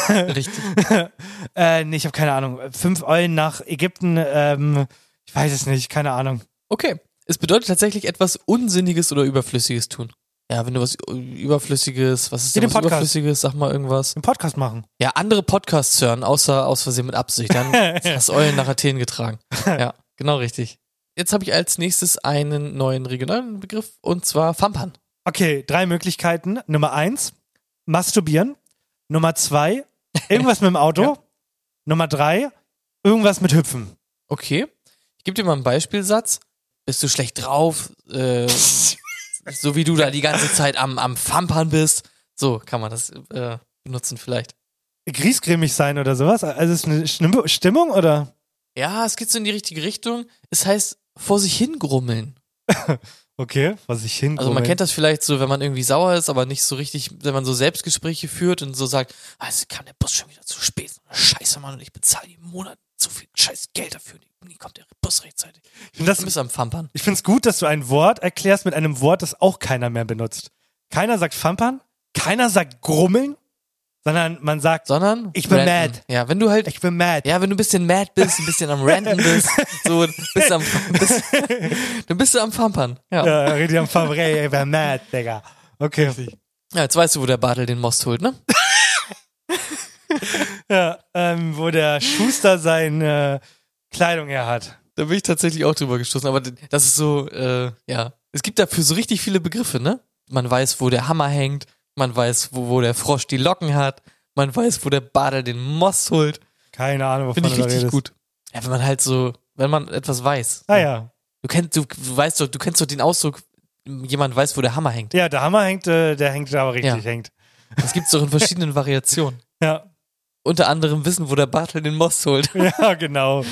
Richtig. Äh, nee, ich habe keine Ahnung. Fünf Eulen nach Ägypten, ähm, ich weiß es nicht, keine Ahnung. Okay. Es bedeutet tatsächlich etwas Unsinniges oder Überflüssiges tun. Ja, wenn du was Überflüssiges, was ist denn den was Podcast. Überflüssiges? Sag mal irgendwas. Einen Podcast machen. Ja, andere Podcasts hören, außer aus Versehen mit Absicht. Dann hast du Eulen nach Athen getragen. Ja, genau richtig. Jetzt habe ich als nächstes einen neuen regionalen Begriff und zwar Fampan. Okay, drei Möglichkeiten. Nummer eins, masturbieren. Nummer zwei, irgendwas mit dem Auto. Ja. Nummer drei, irgendwas mit Hüpfen. Okay. Ich gebe dir mal einen Beispielsatz. Bist du schlecht drauf? Äh, so wie du da die ganze Zeit am, am Fampern bist. So kann man das äh, benutzen vielleicht. Griesgrämig sein oder sowas? Also ist eine Stimm- Stimmung oder? Ja, es geht so in die richtige Richtung. Es heißt vor sich hingrummeln. Okay, was ich hin. Also man kennt das vielleicht so, wenn man irgendwie sauer ist, aber nicht so richtig, wenn man so Selbstgespräche führt und so sagt, es kam der Bus schon wieder zu spät. Scheiße, Mann, und ich bezahle jeden Monat so viel scheiß Geld dafür. Nie kommt der Bus rechtzeitig. Ich finde Du bist am Fampern. Ich finde es gut, dass du ein Wort erklärst mit einem Wort, das auch keiner mehr benutzt. Keiner sagt Fampern, keiner sagt Grummeln, sondern man sagt, Sondern Ich bin ranten. mad. Ja, wenn du halt ich bin mad. Ja, wenn du ein bisschen mad bist, ein bisschen am Ranten bist, so bist am, bist, dann bist du am Fampern. Ja. ja. Ja, rede am Fabré, ich bin mad, Digga. Okay. jetzt weißt du, wo der Bartel den Most holt, ne? Ja, ähm, wo der Schuster seine Kleidung her hat. Da bin ich tatsächlich auch drüber gestoßen, aber das ist so, äh, ja. Es gibt dafür so richtig viele Begriffe, ne? Man weiß, wo der Hammer hängt, man weiß, wo, wo der Frosch die Locken hat, man weiß, wo der Bartel den Most holt. Keine Ahnung, wovon Finde ich richtig redest. gut. Ja, wenn man halt so, wenn man etwas weiß. Ah ja. Du kennst, du, du weißt doch, du kennst doch den Ausdruck, jemand weiß, wo der Hammer hängt. Ja, der Hammer hängt, äh, der hängt aber richtig, Ja. hängt. Das gibt's doch in verschiedenen Variationen. Ja. Unter anderem wissen, wo der Bartel den Most holt. Ja, genau.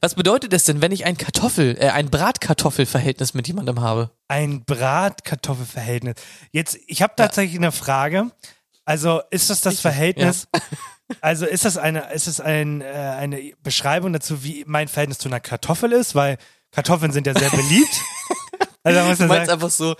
Was bedeutet es denn, wenn ich ein Kartoffel, äh, ein Bratkartoffelverhältnis mit jemandem habe? Ein Bratkartoffelverhältnis. Jetzt, ich habe tatsächlich eine Frage. Also ist das das Verhältnis? Also ist das eine, ist es ein, äh, eine Beschreibung dazu, wie mein Verhältnis zu einer Kartoffel ist? Weil Kartoffeln sind ja sehr beliebt. also muss Du meinst sagen, einfach so,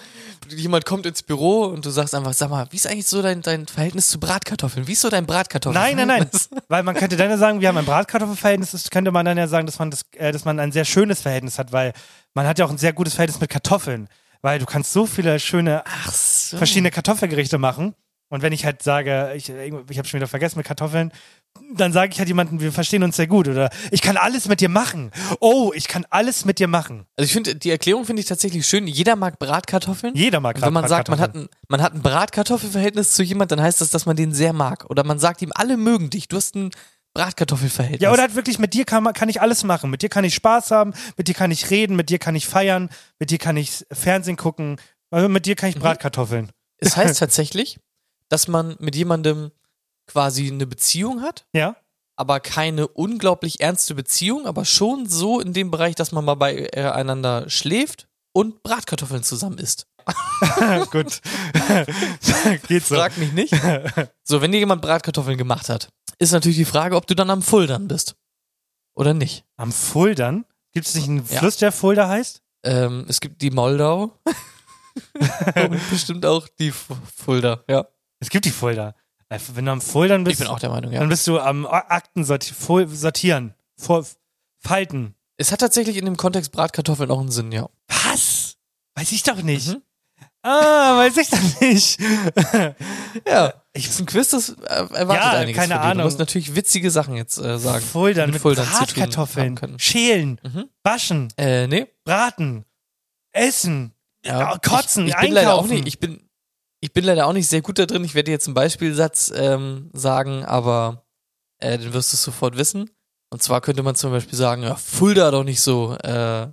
jemand kommt ins Büro und du sagst einfach, sag mal, wie ist eigentlich so dein, dein Verhältnis zu Bratkartoffeln? Wie ist so dein Bratkartoffeln? Nein, nein, nein. Weil man könnte dann ja sagen, wir haben ein Bratkartoffelverhältnis, das könnte man dann ja sagen, dass man das, äh, dass man ein sehr schönes Verhältnis hat, weil man hat ja auch ein sehr gutes Verhältnis mit Kartoffeln. Weil du kannst so viele schöne so. verschiedene Kartoffelgerichte machen. Und wenn ich halt sage, ich, ich habe schon wieder vergessen mit Kartoffeln, dann sage ich halt jemanden, wir verstehen uns sehr gut. Oder ich kann alles mit dir machen. Oh, ich kann alles mit dir machen. Also ich finde, die Erklärung finde ich tatsächlich schön. Jeder mag Bratkartoffeln. Jeder mag Und wenn man sagt, man hat, Bratkartoffeln. ein, man hat ein Bratkartoffelverhältnis zu jemand, dann heißt das, dass man den sehr mag. Oder man sagt ihm, alle mögen dich. Du hast ein Bratkartoffelverhältnis. Ja, oder halt wirklich, mit dir kann, kann ich alles machen. Mit dir kann ich Spaß haben, mit dir kann ich reden, mit dir kann ich feiern, mit dir kann ich Fernsehen gucken, also mit dir kann ich Bratkartoffeln. Es heißt tatsächlich, dass man mit jemandem quasi eine Beziehung hat, Ja? aber keine unglaublich ernste Beziehung, aber schon so in dem Bereich, dass man mal beieinander schläft und Bratkartoffeln zusammen isst. Gut. Geht so. Frag mich nicht. So, wenn dir jemand Bratkartoffeln gemacht hat, ist natürlich die Frage, ob du dann am Fuldern bist. Oder nicht. Am Fuldern? Gibt es nicht einen Ja. Fluss, der Fulda heißt? Ähm, es gibt die Moldau. und bestimmt auch die Fulda, ja. Es gibt die Fulda. Äh, Wenn du am Fuldern bist, Ich bin auch der Meinung, ja. dann bist du am Akten sortieren. Falten. Es hat tatsächlich in dem Kontext Bratkartoffeln auch einen Sinn, ja. Was? Weiß ich doch nicht. Mhm. Ah, weiß ich doch nicht. Ja. Ich ist ein Quiz, das äh, erwartet Ja, einiges keine dir. Du Ahnung. musst natürlich witzige Sachen jetzt äh, sagen. Fuldern mit mit, haben Bratkartoffeln. können. Schälen. Mhm. Waschen. Äh, nee. Braten. Essen. Ja, kotzen. Ich, ich bin leider auch einkaufen. nicht, ich bin, ich bin leider auch nicht sehr gut da drin. Ich werde dir jetzt einen Beispielsatz ähm, sagen, aber äh, dann wirst du es sofort wissen. Und zwar könnte man zum Beispiel sagen, ja, Fulda doch nicht so, äh,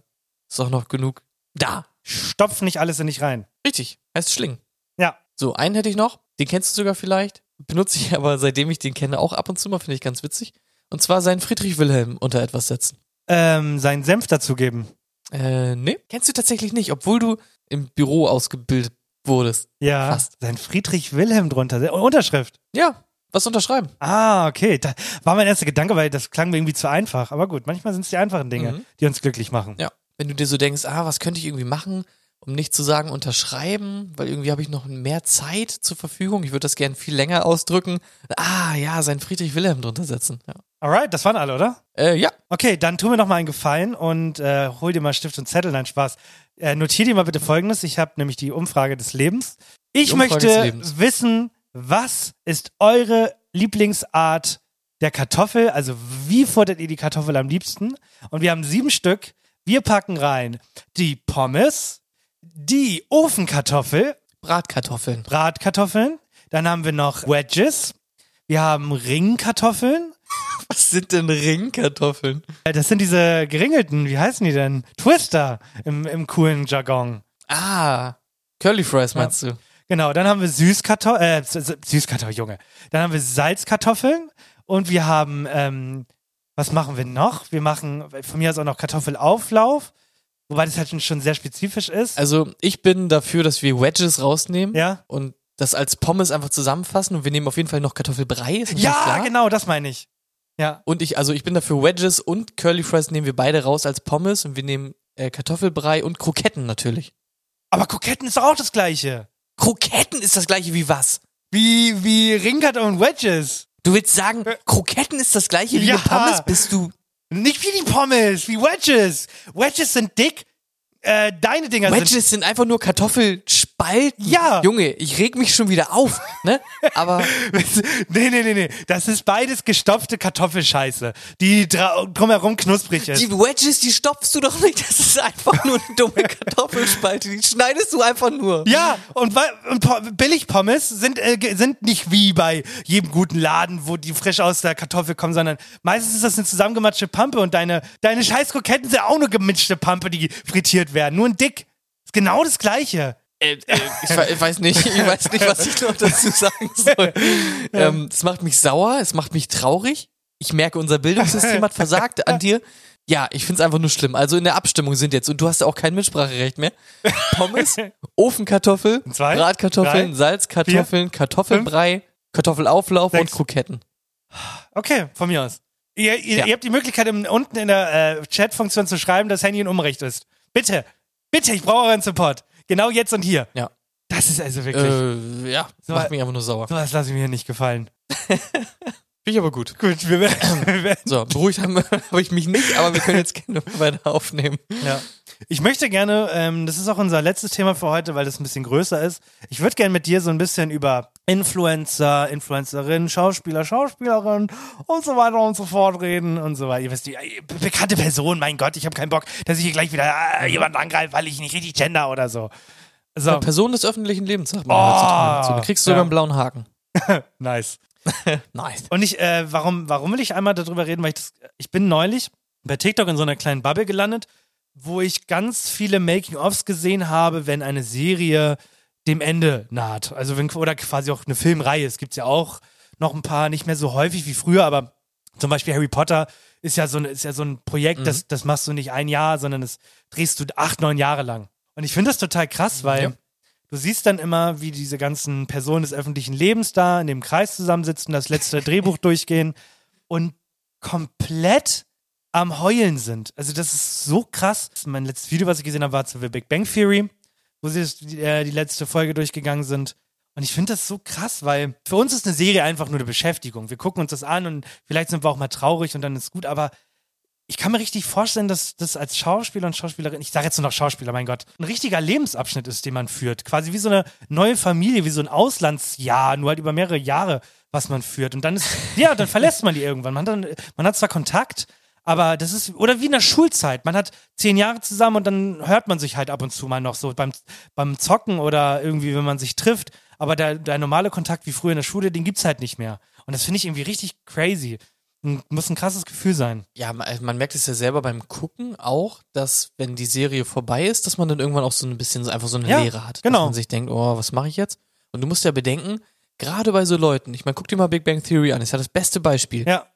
ist doch noch genug da. Stopf nicht alles in dich rein. Richtig, heißt Schlingen. Ja. So, einen hätte ich noch, den kennst du sogar vielleicht. Benutze ich aber, seitdem ich den kenne, auch ab und zu mal, finde ich ganz witzig. Und zwar seinen Friedrich Wilhelm unter etwas setzen. Ähm, seinen Senf dazugeben. Äh, nee, kennst du tatsächlich nicht, obwohl du im Büro ausgebildet wurdest. Ja. Fast. Sein Friedrich Wilhelm drunter. Unterschrift. Ja, was unterschreiben. Ah, okay. Da war mein erster Gedanke, weil das klang mir irgendwie zu einfach. Aber gut, manchmal sind es die einfachen Dinge, Mhm. die uns glücklich machen. Ja. Wenn du dir so denkst, ah, was könnte ich irgendwie machen, um nicht zu sagen unterschreiben, weil irgendwie habe ich noch mehr Zeit zur Verfügung. Ich würde das gern viel länger ausdrücken. Ah, ja, sein Friedrich Wilhelm drunter setzen. Ja. Alright, das waren alle, oder? Äh, ja. Okay, dann tu mir noch mal einen Gefallen und äh, hol dir mal Stift und Zettel, nein, Spaß. Äh, notiert ihr mal bitte folgendes. Ich habe nämlich die Umfrage des Lebens. Ich Umfrage möchte Lebens. wissen, was ist eure Lieblingsart der Kartoffel? Also wie futtert ihr die Kartoffel am liebsten? Und wir haben sieben Stück. Wir packen rein die Pommes, die Ofenkartoffel, Bratkartoffeln. Bratkartoffeln. Dann haben wir noch Wedges. Wir haben Ringkartoffeln. Was sind denn Ringkartoffeln? Äh, Das sind diese geringelten, wie heißen die denn? Twister im, im coolen Jargon. Ah, Curly Fries meinst du? Genau, dann haben wir Süßkartoffeln, äh, Süßkartoffeln, Junge. Dann haben wir Salzkartoffeln und wir haben, ähm, was machen wir noch? Wir machen von mir aus auch noch Kartoffelauflauf, wobei das halt schon- sehr spezifisch ist. Also ich bin dafür, dass wir Wedges rausnehmen ja? und das als Pommes einfach zusammenfassen und wir nehmen auf jeden Fall noch Kartoffelbrei. Ja, klar. genau, das meine ich. Ja. Und ich, also ich bin dafür Wedges und Curly Fries nehmen wir beide raus als Pommes und wir nehmen äh, Kartoffelbrei und Kroketten natürlich. Aber Kroketten ist auch das gleiche. Kroketten ist das gleiche wie was? Wie, wie Ringkartoffeln und Wedges. Du willst sagen, Kroketten ist das gleiche wie Ja. Pommes? Bist du Nicht wie die Pommes, wie Wedges. Wedges sind dick. Äh, deine Dinger sind Wedges sind einfach nur Kartoffelspalten. Ja. Junge, ich reg mich schon wieder auf, ne? Aber nee, nee, nee, nee. Das ist beides gestopfte Kartoffelscheiße, die drumherum knusprig ist. die Wedges, die stopfst du doch nicht. Das ist einfach nur eine dumme Kartoffelspalte. Die schneidest du einfach nur. ja, und, und Po- Billigpommes sind, äh, sind nicht wie bei jedem guten Laden, wo die frisch aus der Kartoffel kommen, sondern meistens ist das eine zusammengematschte Pampe und deine, deine scheiß Kroketten sind auch eine gemischte Pampe, die frittiert werden. Nur ein Dick. Ist genau das Gleiche. Äh, äh, ich, we- ich weiß nicht, ich weiß nicht, was ich noch dazu sagen soll. Ähm, es macht mich sauer, es macht mich traurig. Ich merke, unser Bildungssystem hat versagt an dir. Ja, ich find's einfach nur schlimm. Also in der Abstimmung sind jetzt, und du hast ja auch kein Mitspracherecht mehr, Pommes, Ofenkartoffel, Zwei, Bratkartoffeln, drei, Salzkartoffeln, Kartoffelbrei, Kartoffelauflauf und sechs. Kroketten. Okay, von mir aus. Ihr, ihr, Ja. ihr habt die Möglichkeit, im, unten in der äh, Chat-Funktion zu schreiben, dass Handy in Unrecht ist. Bitte, bitte, ich brauche euren Support. Genau jetzt und hier. Ja. Das ist also wirklich. Äh, ja, So- macht mich einfach nur sauer. Sowas lasse ich mir hier nicht gefallen. Finde ich aber gut. Gut, wir werden. So, beruhigt haben- habe ich mich nicht, aber wir können jetzt gerne weiter aufnehmen. ja. Ich möchte gerne, ähm, das ist auch unser letztes Thema für heute, weil das ein bisschen größer ist. Ich würde gerne mit dir so ein bisschen über Influencer, Influencerinnen, Schauspieler, Schauspielerinnen und so weiter und so fort reden und so weiter. Ihr wisst, die, äh, be- bekannte Personen, mein Gott, ich habe keinen Bock, dass ich hier gleich wieder äh, jemanden angreife, weil ich nicht richtig gender oder so. So, Person des öffentlichen Lebens, sagt man Oh. So, du kriegst sogar ja. einen blauen Haken. nice. Nice. Und ich, äh, warum, warum will ich einmal darüber reden? Weil ich das, ich bin neulich bei TikTok in so einer kleinen Bubble gelandet, wo ich ganz viele Making-ofs gesehen habe, wenn eine Serie dem Ende naht. Also wenn, oder quasi auch eine Filmreihe. Es gibt ja auch noch ein paar, nicht mehr so häufig wie früher, aber zum Beispiel Harry Potter ist ja so, ein- ist ja so ein Projekt, das, das machst du nicht ein Jahr, sondern das drehst du acht, neun Jahre lang. Und ich finde das total krass, weil Ja. du siehst dann immer, wie diese ganzen Personen des öffentlichen Lebens da in dem Kreis zusammensitzen, das letzte Drehbuch durchgehen und komplett am Heulen sind. Also das ist so krass. Mein letztes Video, was ich gesehen habe, war zu The Big Bang Theory, wo sie äh, die letzte Folge durchgegangen sind. Und ich finde das so krass, weil für uns ist eine Serie einfach nur eine Beschäftigung. Wir gucken uns das an und vielleicht sind wir auch mal traurig und dann ist gut, aber ich kann mir richtig vorstellen, dass das als Schauspieler und Schauspielerin, ich sage jetzt nur noch Schauspieler, mein Gott, ein richtiger Lebensabschnitt ist, den man führt. Quasi wie so eine neue Familie, wie so ein Auslandsjahr, nur halt über mehrere Jahre, was man führt. Und dann ist, ja, dann verlässt man die irgendwann. Man hat, dann, man hat zwar Kontakt, aber das ist, oder wie in der Schulzeit. Man hat zehn Jahre zusammen und dann hört man sich halt ab und zu mal noch so beim, beim Zocken oder irgendwie, wenn man sich trifft. Aber der, der normale Kontakt wie früher in der Schule, den gibt's halt nicht mehr. Und das finde ich irgendwie richtig crazy. Muss ein krasses Gefühl sein. Ja, man, man merkt es ja selber beim Gucken auch, dass wenn die Serie vorbei ist, dass man dann irgendwann auch so ein bisschen einfach so eine Ja, Leere hat. genau. Dass man sich denkt, oh, was mache ich jetzt? Und du musst ja bedenken, gerade bei so Leuten, ich meine, guck dir mal Big Bang Theory an, ist ja das beste Beispiel. Ja,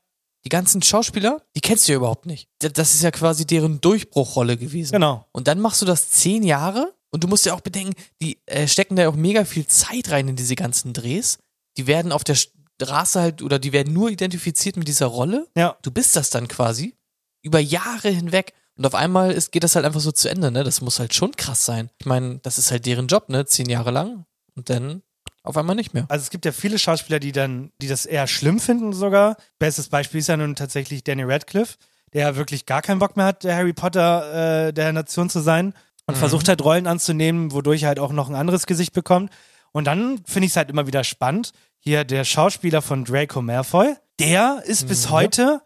Die ganzen Schauspieler, die kennst du ja überhaupt nicht. Das ist ja quasi deren Durchbruchrolle gewesen. genau. Und dann machst du das zehn Jahre und du musst ja auch bedenken, die äh, stecken da ja auch mega viel Zeit rein in diese ganzen Drehs. Die werden auf der Straße halt oder die werden nur identifiziert mit dieser Rolle. Ja. Du bist das dann quasi über Jahre hinweg. Und auf einmal ist, geht das halt einfach so zu Ende, ne? Das muss halt schon krass sein. Ich meine, das ist halt deren Job, ne? Zehn Jahre lang. Und dann auf einmal nicht mehr. Also es gibt ja viele Schauspieler, die dann, die das eher schlimm finden sogar. Bestes Beispiel ist ja nun tatsächlich Danny Radcliffe, der wirklich gar keinen Bock mehr hat, der Harry Potter äh, der Nation zu sein. und versucht halt Rollen anzunehmen, wodurch er halt auch noch ein anderes Gesicht bekommt. Und dann finde ich es halt immer wieder spannend. Hier der Schauspieler von Draco Malfoy, der ist bis heute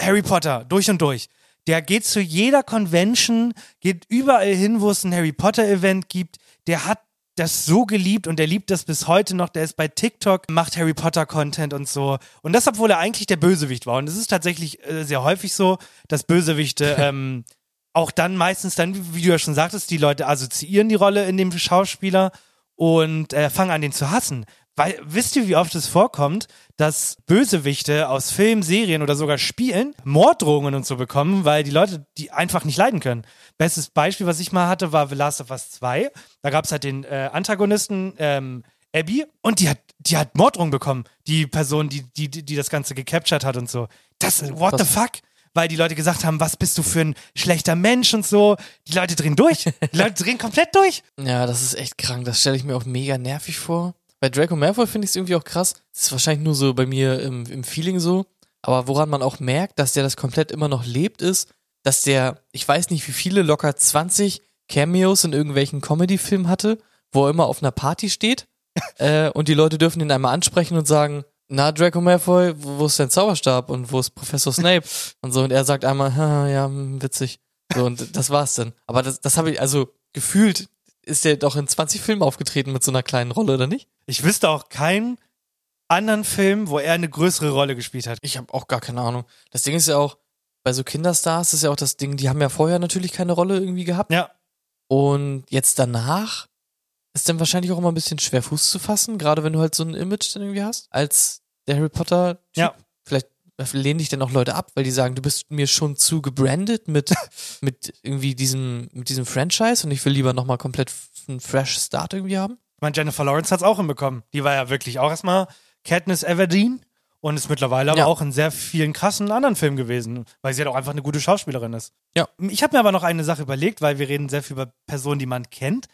Harry Potter durch und durch. Der geht zu jeder Convention, geht überall hin, wo es ein Harry Potter Event gibt. Der hat das so geliebt und der liebt das bis heute noch. Der ist bei TikTok, macht Harry Potter Content und so. Und das, obwohl er eigentlich der Bösewicht war. Und es ist tatsächlich äh, sehr häufig so, dass Bösewichte ähm, auch dann meistens dann, wie du ja schon sagtest, die Leute assoziieren die Rolle in dem Schauspieler und äh, fangen an, den zu hassen. Weil, wisst ihr, wie oft es vorkommt, dass Bösewichte aus Filmen, Serien oder sogar Spielen Morddrohungen und so bekommen, weil die Leute die einfach nicht leiden können. Bestes Beispiel, was ich mal hatte, war The Last of Us 2. Da gab es halt den äh, Antagonisten ähm, Abby und die hat, die hat Morddrohungen bekommen. Die Person, die, die, die das Ganze gecaptured hat und so. Das, what the krass. fuck? Weil die Leute gesagt haben, was bist du für ein schlechter Mensch und so. Die Leute drehen durch. Die Leute drehen komplett durch. Ja, das ist echt krank. Das stelle ich mir auch mega nervig vor. Bei Draco Malfoy finde ich es irgendwie auch krass. Das ist wahrscheinlich nur so bei mir im, im Feeling so. Aber woran man auch merkt, dass der das komplett immer noch lebt, ist, dass der, ich weiß nicht wie viele, locker 20 Cameos in irgendwelchen Comedy-Filmen hatte, wo er immer auf einer Party steht äh, und die Leute dürfen ihn einmal ansprechen und sagen, na Draco Malfoy, wo, wo ist dein Zauberstab und wo ist Professor Snape und so und er sagt einmal, "Haha, ja, hm, witzig. So und das war's dann. Aber das, das habe ich, also gefühlt ist der doch in 20 Filmen aufgetreten mit so einer kleinen Rolle, oder nicht? Ich wüsste auch keinen anderen Film, wo er eine größere Rolle gespielt hat. Ich habe auch gar keine Ahnung. Das Ding ist ja auch, bei so Kinderstars ist ja auch das Ding, die haben ja vorher natürlich keine Rolle irgendwie gehabt. Ja. Und jetzt danach ist dann wahrscheinlich auch immer ein bisschen schwer Fuß zu fassen, gerade wenn du halt so ein Image dann irgendwie hast, als der Harry Potter. -Typ. Ja. Vielleicht lehnen dich dann auch Leute ab, weil die sagen, du bist mir schon zu gebrandet mit, mit irgendwie diesem, mit diesem Franchise und ich will lieber nochmal komplett einen Fresh Start irgendwie haben. Ich meine, Jennifer Lawrence hat es auch hinbekommen. Die war ja wirklich auch erstmal Katniss Everdeen und ist mittlerweile aber Ja. auch in sehr vielen krassen anderen Filmen gewesen, weil sie halt auch einfach eine gute Schauspielerin ist. Ja. Ich habe mir aber noch eine Sache überlegt, weil wir reden sehr viel über Personen, die man kennt.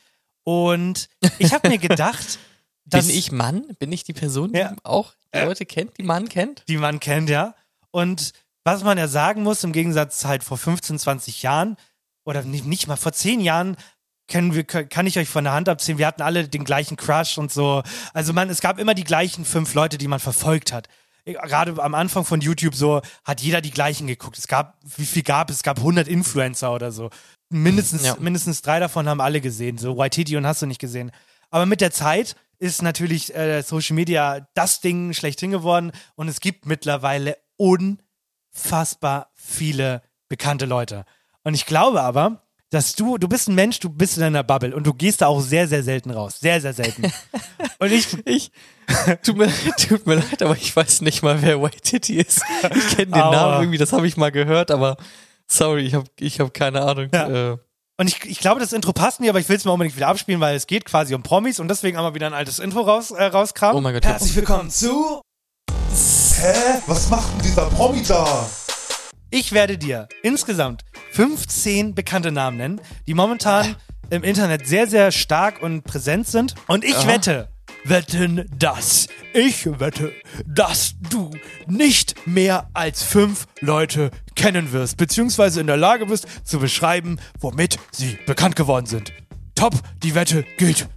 Und ich habe mir gedacht, dass Bin ich Mann? Bin ich die Person, die Ja. auch die Leute kennt, die man kennt? die man kennt, ja. Und was man ja sagen muss, im Gegensatz halt vor 15, 20 Jahren oder nicht, nicht mal vor 10 Jahren, können wir, kann ich euch von der Hand abziehen, wir hatten alle den gleichen Crush und so. Also man, es gab immer die gleichen fünf Leute, die man verfolgt hat. Gerade am Anfang von YouTube so hat jeder die gleichen geguckt. Es gab, wie viel gab es? Es gab 100 Influencer oder so. Mindestens, Ja. mindestens drei davon haben alle gesehen. So YTT und hast du nicht gesehen. Aber mit der Zeit ist natürlich äh, Social Media das Ding schlechthin geworden und es gibt mittlerweile unfassbar viele bekannte Leute. Und ich glaube aber, dass du, du bist ein Mensch, du bist in deiner Bubble und du gehst da auch sehr, sehr selten raus. Sehr, sehr selten. und ich, Ich, tut mir, tut mir leid, aber ich weiß nicht mal, wer White Titty ist. Ich kenne den Aua. Namen irgendwie, das habe ich mal gehört, aber sorry, ich habe ich hab keine Ahnung. Ja. Äh, und ich, ich glaube, das Intro passt mir, aber ich will es mir unbedingt wieder abspielen, weil es geht quasi um Promis und deswegen einmal wieder ein altes Intro raus, äh, rauskramen. oh mein Gott. Herzlich willkommen zu Hä? Was macht denn dieser Promi da? Ich werde dir insgesamt 15 bekannte Namen nennen, die momentan im Internet sehr, sehr stark und präsent sind. Und ich Aha. wette, wetten das. Ich wette, dass du nicht mehr als fünf Leute kennen wirst, beziehungsweise in der Lage bist zu beschreiben, womit sie bekannt geworden sind. Top, die Wette gilt.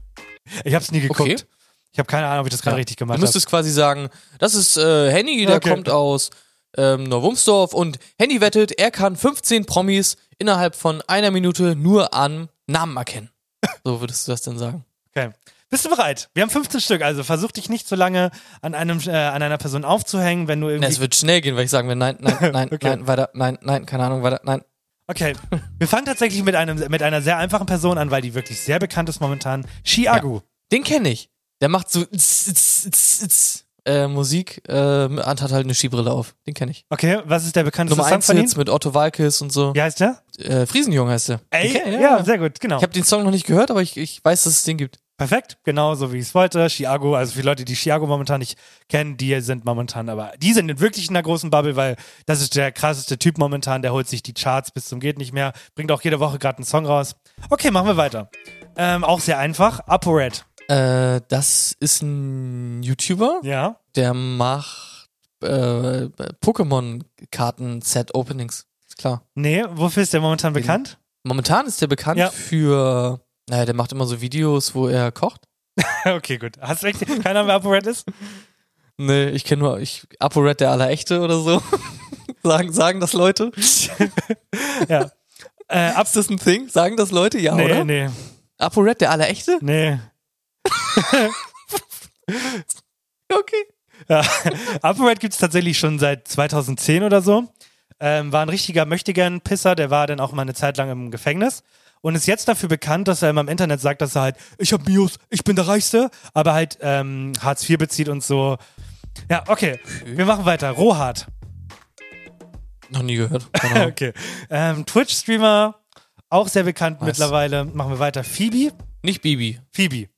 Ich hab's nie geguckt. Okay. Ich habe keine Ahnung, ob ich das gerade richtig gemacht Du habe. müsstest quasi sagen, das ist äh, Henny, der Okay. kommt aus ähm, Neuwumsdorf und Henny wettet, er kann 15 Promis innerhalb von einer Minute nur an Namen erkennen. So würdest du das denn sagen? Okay. Bist du bereit? Wir haben 15 Stück, also versuch dich nicht so lange an einem äh, an einer Person aufzuhängen, wenn du Na, irgendwie. es wird schnell gehen, weil ich sagen will, nein, nein, nein, Okay. nein, weiter, nein, nein, keine Ahnung, weiter, nein. okay. Wir fangen tatsächlich mit einem mit einer sehr einfachen Person an, weil die wirklich sehr bekannt ist momentan. Chiagu. Den kenne ich. Der macht so tss, tss, tss, äh, Musik äh, hat halt eine Skibrille auf. Den kenne ich. Okay, was ist der bekannteste Nummer Song 1 von ihm? jetzt mit Otto Walkes und so. Wie heißt der? Äh, Friesenjung heißt der. Ey, kenn ich, ja, sehr gut, genau. Ich habe den Song noch nicht gehört, aber ich, ich weiß, dass es den gibt. Perfekt, genau so wie ich es wollte. Chiago, also für Leute, die Chiago momentan nicht kennen, die sind momentan, aber die sind wirklich in einer großen Bubble, weil das ist der krasseste Typ momentan, der holt sich die Charts bis zum geht nicht mehr, bringt auch jede Woche gerade einen Song raus. Okay, machen wir weiter. Ähm, auch sehr einfach, ApoRed. Äh, das ist ein YouTuber, Ja. der macht äh, Pokémon-Karten-Set-Openings. Ist klar. Nee, wofür ist der momentan Den- bekannt? Momentan ist der bekannt Ja. für, naja, der macht immer so Videos, wo er kocht. okay, gut. Hast du echt keine Ahnung, wer ApoRed ist? Nee, ich kenne nur, ich, ApoRed der Allerechte oder so. sagen, sagen das Leute? Ja. Äh, Ist das ein Thing? Sagen das Leute? Ja, nee, oder? nee, ApoRed der Allerechte? nee. Okay. Ja. ApoRed gibt es tatsächlich schon seit 2010 oder so. Ähm, war ein richtiger Möchtegern-Pisser, der war dann auch mal eine Zeit lang im Gefängnis und ist jetzt dafür bekannt, dass er immer im Internet sagt, dass er halt, ich hab Mios, ich bin der Reichste, aber halt ähm, Hartz IV bezieht und so. Ja, okay, wir machen weiter. Rohart. Noch nie gehört. Okay. Ähm, Twitch-Streamer, auch sehr bekannt Was? mittlerweile. Machen wir weiter. Phoebe? Nicht Bibi. Phoebe.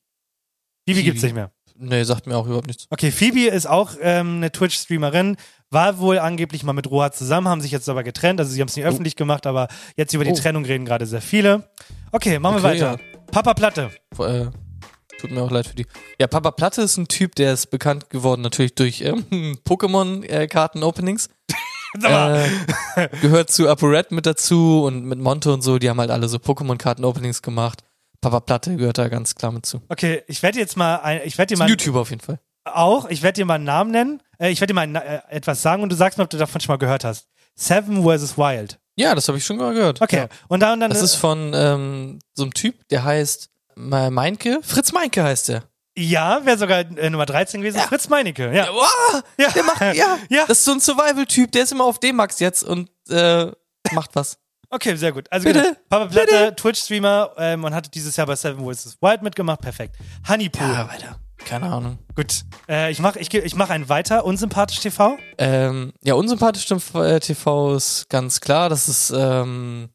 Phoebe gibt's nicht mehr. Nee, sagt mir auch überhaupt nichts. Okay, Phoebe ist auch ähm, eine Twitch-Streamerin, war wohl angeblich mal mit Rohat zusammen, haben sich jetzt aber getrennt, also sie haben es nicht öffentlich gemacht, aber jetzt über die Oh. Trennung reden gerade sehr viele. Okay, machen wir Okay, weiter. Papa Platte. Äh, tut mir auch leid für die. Ja, Papa Platte ist ein Typ, der ist bekannt geworden natürlich durch ähm, Pokémon-Karten-Openings. Äh, gehört zu ApoRed mit dazu und mit Monte und so, die haben halt alle so Pokémon-Karten-Openings gemacht. Papa Platte gehört da ganz klar mit zu. Okay, ich werde jetzt mal, ein, ich werde dir mal YouTuber auf jeden Fall. auch, ich werde dir mal einen Namen nennen, äh, ich werde dir mal ein, äh, etwas sagen und du sagst mir, ob du davon schon mal gehört hast. Seven vs. Wild. Ja, das habe ich schon mal gehört. Okay, Ja. und dann, dann Das ist von ähm, so einem Typ, der heißt Meinke. Fritz Meinke heißt der. ja, wäre sogar äh, Nummer 13 gewesen, Ja. Fritz Meinecke. Ja, Wow, ja. der macht, ja, ja. das ist so ein Survival-Typ, der ist immer auf D-Max jetzt und äh, macht was. Okay, sehr gut. Also Bitte, genau, Papa Platte, Twitch-Streamer ähm, und hatte dieses Jahr bei Seven vs. Wild mitgemacht. Perfekt. Honeypool. weiter. Keine Ahnung. Gut. Äh, ich mache ich, ich mach einen weiter. Unsympathisch TV. Ähm, ja, unsympathisch stimmt äh, TV ist ganz klar. Das ist, ähm,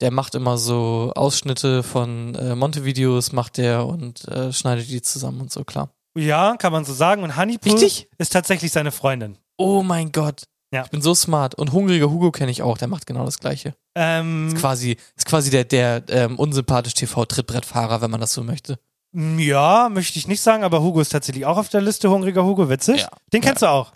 der macht immer so Ausschnitte von äh, Monte-Videos, macht der und äh, schneidet die zusammen und so, klar. Ja, kann man so sagen. Und Honeypool Richtig? ist tatsächlich seine Freundin. Oh mein Gott. Ja. Ich bin so smart. Und hungriger Hugo kenne ich auch, der macht genau das Gleiche. Ähm, Ist quasi, ist quasi der, der ähm, unsympathisch TV-Trittbrettfahrer, wenn man das so möchte. ja, möchte ich nicht sagen, aber Hugo ist tatsächlich auch auf der Liste. Hungriger Hugo, witzig. Ja. Den kennst du auch.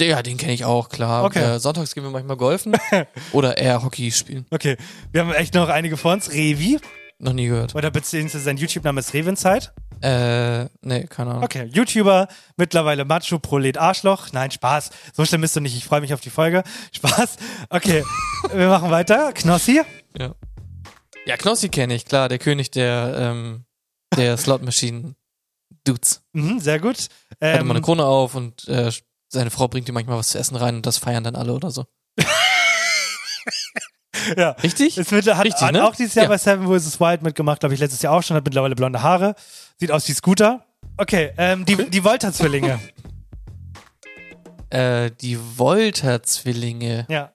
Ja, den kenne ich auch, klar. Okay. Äh, sonntags gehen wir manchmal golfen oder eher Hockey spielen. Okay. Wir haben echt noch einige vor uns. Revi. Noch nie gehört. Oder beziehungsweise sein YouTube-Name ist Revenzeit. Äh, nee, keine Ahnung. Okay, YouTuber, mittlerweile Macho, Prolet, Arschloch. Nein, Spaß. So schlimm bist du nicht. Ich freue mich auf die Folge. Spaß. Okay, wir machen weiter. Knossi. Ja. Ja, Knossi kenne ich, klar, der König der, ähm, der Slot-Maschinen. Dudes. Mhm, sehr gut. Hat Ähm, immer eine Krone auf und äh, seine Frau bringt ihm manchmal was zu essen rein und das feiern dann alle oder so. ja. Richtig? Ist mit, hat, Richtig, hat ne? auch dieses Jahr Ja. bei Seven vs. Wild mitgemacht, glaube ich, letztes Jahr auch schon, hat mittlerweile blonde Haare. Sieht aus wie Scooter. Okay, ähm, die, die Volta-Zwillinge. Äh, die Volta-Zwillinge. ja.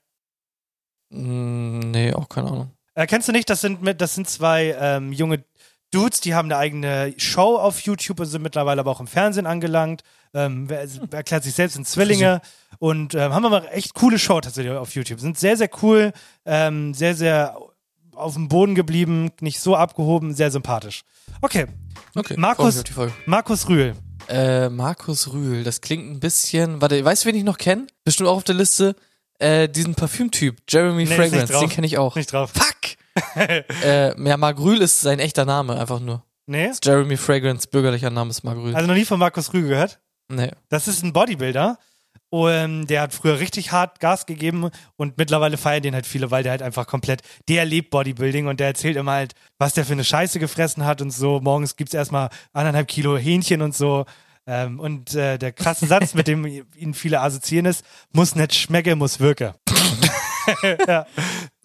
Hm, nee, auch keine Ahnung. Äh, kennst du nicht, das sind, mit, das sind zwei ähm, junge Dudes, die haben eine eigene Show auf YouTube und sind mittlerweile aber auch im Fernsehen angelangt. Ähm, wer, erklärt sich selbst in Zwillinge und ähm, haben aber echt coole Show tatsächlich auf YouTube. Sind sehr, sehr cool, ähm, sehr, sehr auf dem Boden geblieben, nicht so abgehoben, sehr sympathisch. Okay, Okay, Markus-. Markus Rühl. Äh, Markus Rühl, das klingt ein bisschen. Warte, weißt du, wen ich noch kenne? Bestimmt auch auf der Liste. Äh, diesen Parfümtyp, Jeremy nicht Fragrance, den kenne ich auch. Nicht drauf. Fuck! äh, ja, Mark Rühl ist sein echter Name, einfach nur. Nee? Jeremy Fragrance, bürgerlicher Name ist Mark Rühl. Also noch nie von Markus Rühl gehört? nee. Das ist ein Bodybuilder. Und der hat früher richtig hart Gas gegeben und mittlerweile feiern den halt viele, weil der halt einfach komplett, der lebt Bodybuilding und der erzählt immer halt, was der für eine Scheiße gefressen hat und so. Morgens gibt's erstmal anderthalb Kilo Hähnchen und so. Ähm, und äh, der krasse Satz, mit dem ihn viele assoziieren ist, muss nicht schmecken, muss wirken.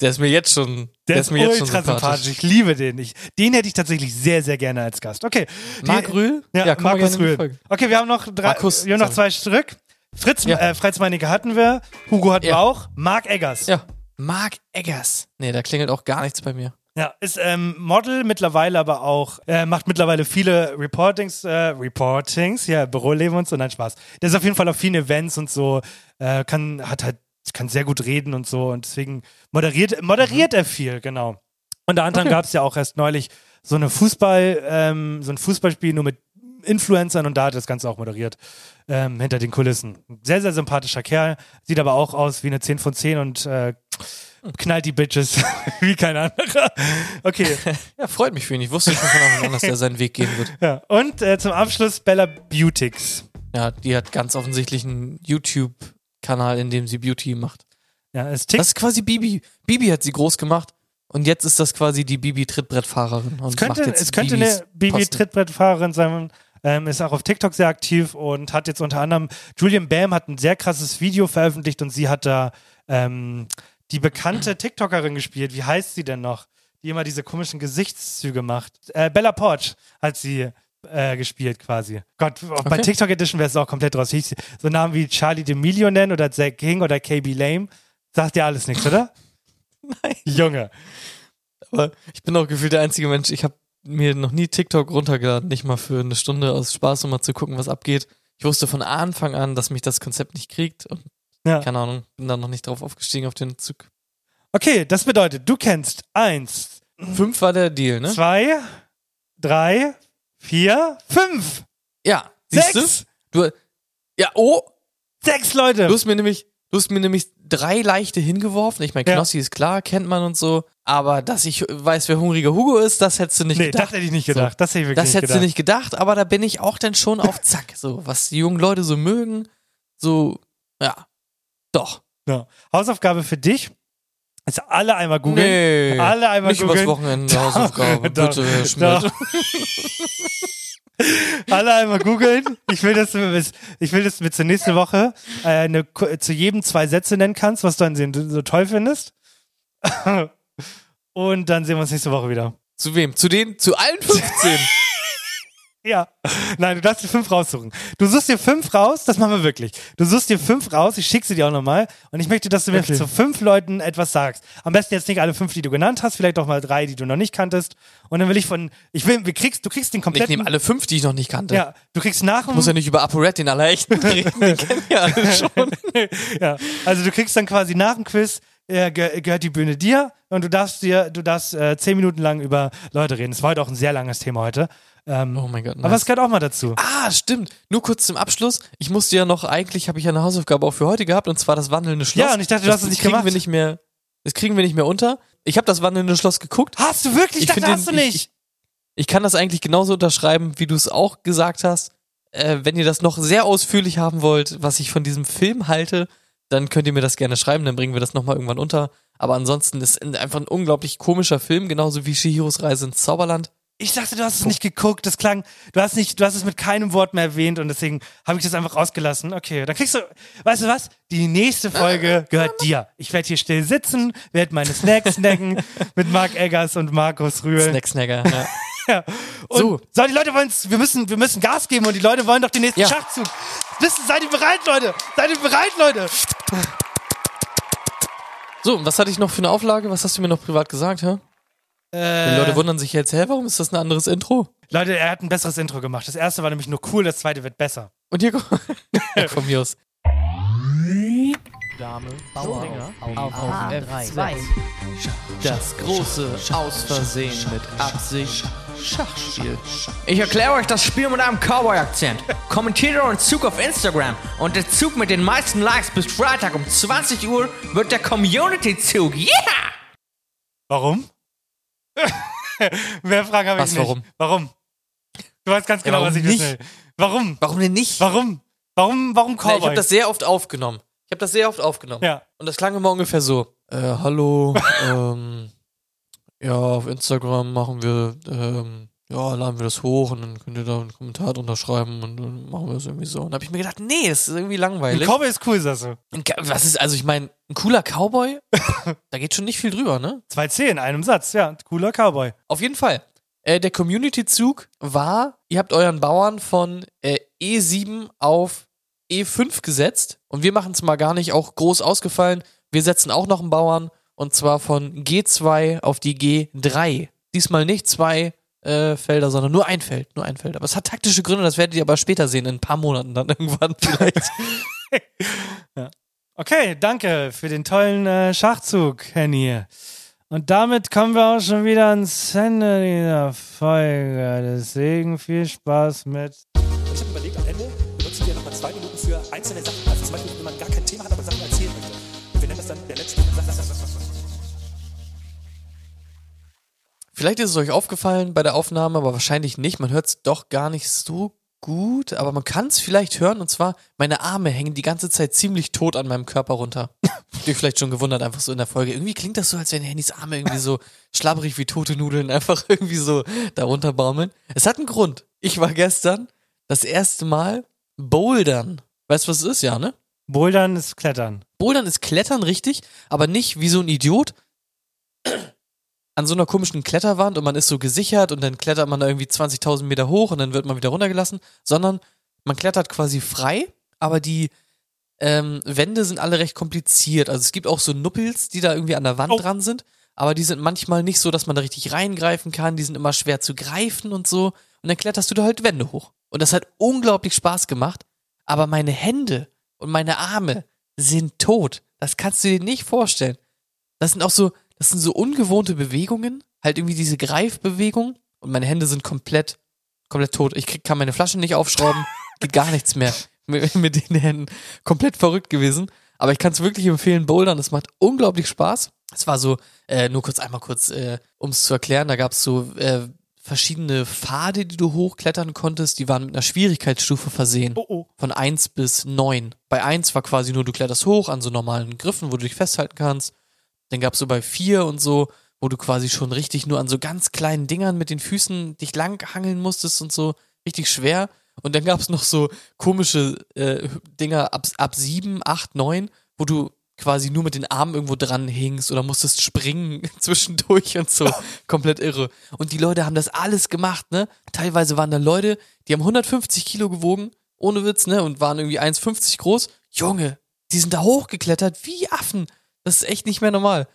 Der ist mir jetzt schon. Der, ist mir jetzt schon sympathisch. sympathisch. Ich liebe den. Ich, den hätte ich tatsächlich sehr, sehr gerne als Gast. Okay. Mark Rühl? Ja, mal Markus Rühl. Okay, wir haben noch drei, Markus, wir haben noch zwei sorry. Stück. Fritz, Ja. äh, Fritz Meinecke hatten wir, Hugo hatten wir Ja. auch, Mark Eggers. Ja. Mark Eggers. Nee, da klingelt auch gar nichts bei mir. Ja, ist ähm, Model mittlerweile, aber auch äh, macht mittlerweile viele Reportings, äh, Reportings, ja, Büroleben und so, nein, Spaß. Der ist auf jeden Fall auf vielen Events und so, äh, kann, hat halt, kann sehr gut reden und so und deswegen moderiert, moderiert er viel, genau. Unter anderem Okay. gab es ja auch erst neulich so eine Fußball, ähm, so ein Fußballspiel nur mit Influencern und da hat das Ganze auch moderiert, ähm, hinter den Kulissen. Sehr, sehr sympathischer Kerl, sieht aber auch aus wie eine 10 von 10 und äh, knallt die Bitches wie kein anderer. Okay, Ja, freut mich für ihn. Ich wusste schon von Anfang an, dass er seinen Weg gehen wird. ja. Und äh, zum Abschluss Bella Beautix. Ja, die hat ganz offensichtlich einen YouTube-Kanal, in dem sie Beauty macht. Ja, es Das tickt. ist quasi Bibi. Bibi hat sie groß gemacht. Und jetzt ist das quasi die Bibi-Trittbrettfahrerin. Es könnte, macht jetzt es könnte eine Bibi Posten. Trittbrettfahrerin sein. Ähm, ist auch auf TikTok sehr aktiv und hat jetzt unter anderem Julian Bam hat ein sehr krasses Video veröffentlicht und sie hat da ähm, die bekannte TikTokerin gespielt. Wie heißt sie denn noch? Die immer diese komischen Gesichtszüge macht. Äh, Bella Porch hat sie äh, gespielt quasi. Gott, bei Okay. TikTok Edition wäre es auch komplett raus. Sie- So Namen wie Charlie D'Amelio nennen oder Zack King oder KB Lame. Sagt dir alles nichts, oder? Nein. Junge. Aber ich bin auch gefühlt der einzige Mensch. Ich habe mir noch nie TikTok runtergeladen, nicht mal für eine Stunde aus Spaß, um mal zu gucken, was abgeht. Ich wusste von Anfang an, dass mich das Konzept nicht kriegt und Ja. keine Ahnung, bin da noch nicht drauf aufgestiegen auf den Zug. Okay, das bedeutet, du kennst eins, Fünf war der Deal, ne? zwei, drei, vier, fünf, Ja. Siehst sechs, du? du? Ja, oh, sechs Leute. du hast mir nämlich, du hast mir nämlich drei leichte hingeworfen. Ich meine, Ja. Knossi ist klar, kennt man und so. Aber dass ich weiß, wer hungriger Hugo ist, das hättest du nicht nee, gedacht. das hätte ich nicht gedacht. Das hätte ich wirklich Das nicht hättest gedacht. du nicht gedacht, aber da bin ich auch dann schon auf Zack. So, was die jungen Leute so mögen, so, ja, doch. Ja. Hausaufgabe für dich. Ist alle einmal googeln. Nee, Alle einmal nicht übers googeln. Wochenende Hausaufgabe, Doch, bitte, Herr. Schmidt. Alle einmal googeln. Ich will, dass du bis, ich will, dass du mir zur nächsten Woche äh, eine, zu jedem zwei Sätze nennen kannst, was du an denen so toll findest. Und dann sehen wir uns nächste Woche wieder. Zu wem? Zu den? Zu allen 15? Ja. Nein, du darfst dir fünf raussuchen. Du suchst dir fünf raus, das machen wir wirklich. Du suchst dir fünf raus, ich schicke sie dir auch nochmal und ich möchte, dass du mir Okay. zu fünf Leuten etwas sagst. Am besten jetzt nicht alle fünf, die du genannt hast, vielleicht auch mal drei, die du noch nicht kanntest. Und dann will ich von, ich will, wir kriegst, du kriegst den ich kompletten. nehme alle fünf, die ich noch nicht kannte. ja, du kriegst nach Ich muss ja nicht über ApoRed den allerechten reden, den kennen ja alle schon. ja, also du kriegst dann quasi nach dem Quiz äh, ge gehört die Bühne dir und du darfst dir, du darfst äh, zehn Minuten lang über Leute reden. Es war heute auch ein sehr langes Thema heute. Ähm, Oh mein Gott, Aber nice. es gehört auch mal dazu. Ah, stimmt. Nur kurz zum Abschluss. Ich musste ja noch, eigentlich habe ich ja eine Hausaufgabe auch für heute gehabt, und zwar das wandelnde Schloss. Ja, und ich dachte, du das, hast es nicht das kriegen gemacht. Wir nicht mehr, das kriegen wir nicht mehr unter. Ich habe das wandelnde Schloss geguckt. Hast du wirklich? Ich dachte, hast du den- nicht. Ich, ich kann das eigentlich genauso unterschreiben, wie du es auch gesagt hast. Äh, wenn ihr das noch sehr ausführlich haben wollt, was ich von diesem Film halte, dann könnt ihr mir das gerne schreiben, dann bringen wir das nochmal irgendwann unter. Aber ansonsten ist es einfach ein unglaublich komischer Film, genauso wie Shihiros Reise ins Zauberland. Ich dachte, du hast es nicht geguckt. Das klang, du hast nicht, du hast es mit keinem Wort mehr erwähnt und deswegen habe ich das einfach rausgelassen. Okay, dann kriegst du, weißt du was? Die nächste Folge gehört dir. Ich werde hier still sitzen, werde meine Snacks snacken mit Marc Eggers und Markus Rühl. Snacksnagger. Ja. Ja. Und So. so. die Leute wollen wir müssen, wir müssen Gas geben und die Leute wollen doch den nächsten Ja. Schachzug. Wisst ihr, seid ihr bereit, Leute? Seid ihr bereit, Leute? So, und was hatte ich noch für eine Auflage? Was hast du mir noch privat gesagt, hä? Die Äh, Leute wundern sich jetzt, hä, warum ist das ein anderes Intro? Leute, er hat ein besseres Intro gemacht. Das erste war nämlich nur cool, das zweite wird besser. Und hier kommt von mir aus. Das große Aus Versehen mit Absicht Schachspiel. Ich erkläre euch das Spiel mit einem Cowboy-Akzent. Kommentiert euren Zug auf Instagram und der Zug mit den meisten Likes bis Freitag um 20 Uhr wird der Community-Zug. Yeah! Warum? Mehr Fragen habe ich nicht. warum? Warum? Du weißt ganz Ja, genau, warum was ich nicht? wissen will. Warum? Warum denn nicht? Warum? Warum? Warum Na, Cowboy? ich habe das sehr oft aufgenommen. Ich habe das sehr oft aufgenommen. Ja. Und das klang immer ungefähr so. Äh, hallo, ähm, ja, auf Instagram machen wir, ähm, ja, laden wir das hoch und dann könnt ihr da einen Kommentar drunter schreiben und dann machen wir das irgendwie so. Und da habe ich mir gedacht, nee, das ist irgendwie Ein langweilig. Cowboy ist cool, sagst du. Ein Was ist, also ich meine, ein cooler Cowboy, da geht schon nicht viel drüber, ne? Zwei C in einem Satz, ja. Cooler Cowboy. Auf jeden Fall. Äh, der Community-Zug war, ihr habt euren Bauern von äh, E7 auf E5 gesetzt und wir machen es mal gar nicht auch groß ausgefallen. Wir setzen auch noch einen Bauern und zwar von G2 auf die G3. Diesmal nicht zwei äh, Felder, sondern nur ein Feld, nur ein Feld. Aber es hat taktische Gründe, das werdet ihr aber später sehen, in ein paar Monaten dann irgendwann vielleicht. Okay, danke für den tollen äh, Schachzug, Henny. Und damit kommen wir auch schon wieder ans Ende dieser Folge. Deswegen viel Spaß mit. Ich habe überlegt, am Ende benutzen wir nochmal zwei Minuten für einzelne Sachen. Vielleicht ist es euch aufgefallen bei der Aufnahme, aber wahrscheinlich nicht. Man hört es doch gar nicht so gut, aber man kann es vielleicht hören. Und zwar, meine Arme hängen die ganze Zeit ziemlich tot an meinem Körper runter. Habt ihr vielleicht schon gewundert, einfach so in der Folge. Irgendwie klingt das so, als wären Handys Arme irgendwie so schlabberig wie tote Nudeln, einfach irgendwie so darunter baumeln. Es hat einen Grund. Ich war gestern das erste Mal bouldern. Weißt du, was es ist, ja, ne? Bouldern ist Klettern. Bouldern ist Klettern, richtig, aber nicht wie so ein Idiot an so einer komischen Kletterwand und man ist so gesichert und dann klettert man da irgendwie 20.000 Meter hoch und dann wird man wieder runtergelassen, sondern man klettert quasi frei, aber die ähm, Wände sind alle recht kompliziert. Also es gibt auch so Nuppels, die da irgendwie an der Wand Oh. dran sind, aber die sind manchmal nicht so, dass man da richtig reingreifen kann. Die sind immer schwer zu greifen und so. Und dann kletterst du da halt Wände hoch. Und das hat unglaublich Spaß gemacht. Aber meine Hände und meine Arme sind tot. Das kannst du dir nicht vorstellen. Das sind auch so, das sind so ungewohnte Bewegungen. Halt irgendwie diese Greifbewegung. Und meine Hände sind komplett, komplett tot. Ich krieg, kann meine Flaschen nicht aufschrauben. Geht gar nichts mehr mit, mit den Händen. Komplett verrückt gewesen. Aber ich kann es wirklich empfehlen, Bouldern. Es macht unglaublich Spaß. Es war so, äh, nur kurz einmal kurz, äh, um es zu erklären, da gab es so äh, verschiedene Pfade, die du hochklettern konntest. Die waren mit einer Schwierigkeitsstufe versehen. Oh, oh. Von 1 bis 9. Bei 1 war quasi nur, du kletterst hoch an so normalen Griffen, wo du dich festhalten kannst. Dann gab's so bei 4 und so, wo du quasi schon richtig nur an so ganz kleinen Dingern mit den Füßen dich lang hangeln musstest und so. Richtig schwer. Und dann gab's noch so komische äh, Dinger ab, ab 7, 8, 9, wo du quasi nur mit den Armen irgendwo dran hingst oder musstest springen zwischendurch und so. Komplett irre. Und die Leute haben das alles gemacht, ne? Teilweise waren da Leute, die haben 150 Kilo gewogen, ohne Witz, ne? Und waren irgendwie 1,50 groß. Junge, die sind da hochgeklettert wie Affen. Das ist echt nicht mehr normal.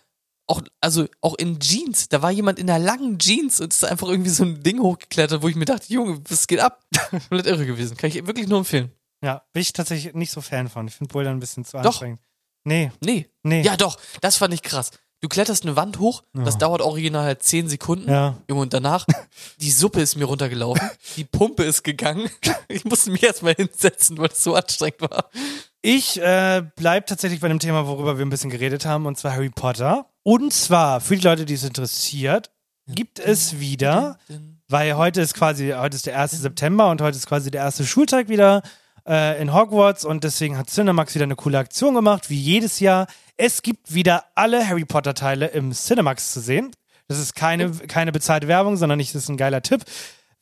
Auch, also auch in Jeans. Da war jemand in einer langen Jeans und ist einfach irgendwie so ein Ding hochgeklettert, wo ich mir dachte, Junge, was geht ab? Komplett irre gewesen. Kann ich wirklich nur empfehlen. Ja, bin ich tatsächlich nicht so Fan von. Ich finde Bouldern ein bisschen zu Doch. anstrengend. Nee, Nee. nee. Ja, doch. Das fand ich krass. Du kletterst eine Wand hoch, das dauert original halt 10 Sekunden. Ja. Junge, und danach, die Suppe ist mir runtergelaufen, die Pumpe ist gegangen. Ich musste mich erstmal hinsetzen, weil es so anstrengend war. Ich äh, bleib tatsächlich bei dem Thema, worüber wir ein bisschen geredet haben, und zwar Harry Potter. Und zwar, für die Leute, die es interessiert, gibt es wieder, weil heute ist quasi, heute ist der 1. September und heute ist quasi der erste Schultag wieder äh, in Hogwarts und deswegen hat Cinemax wieder eine coole Aktion gemacht, wie jedes Jahr. Es gibt wieder alle Harry Potter Teile im Cinemax zu sehen. Das ist keine, keine bezahlte Werbung, sondern ich, das ist ein geiler Tipp.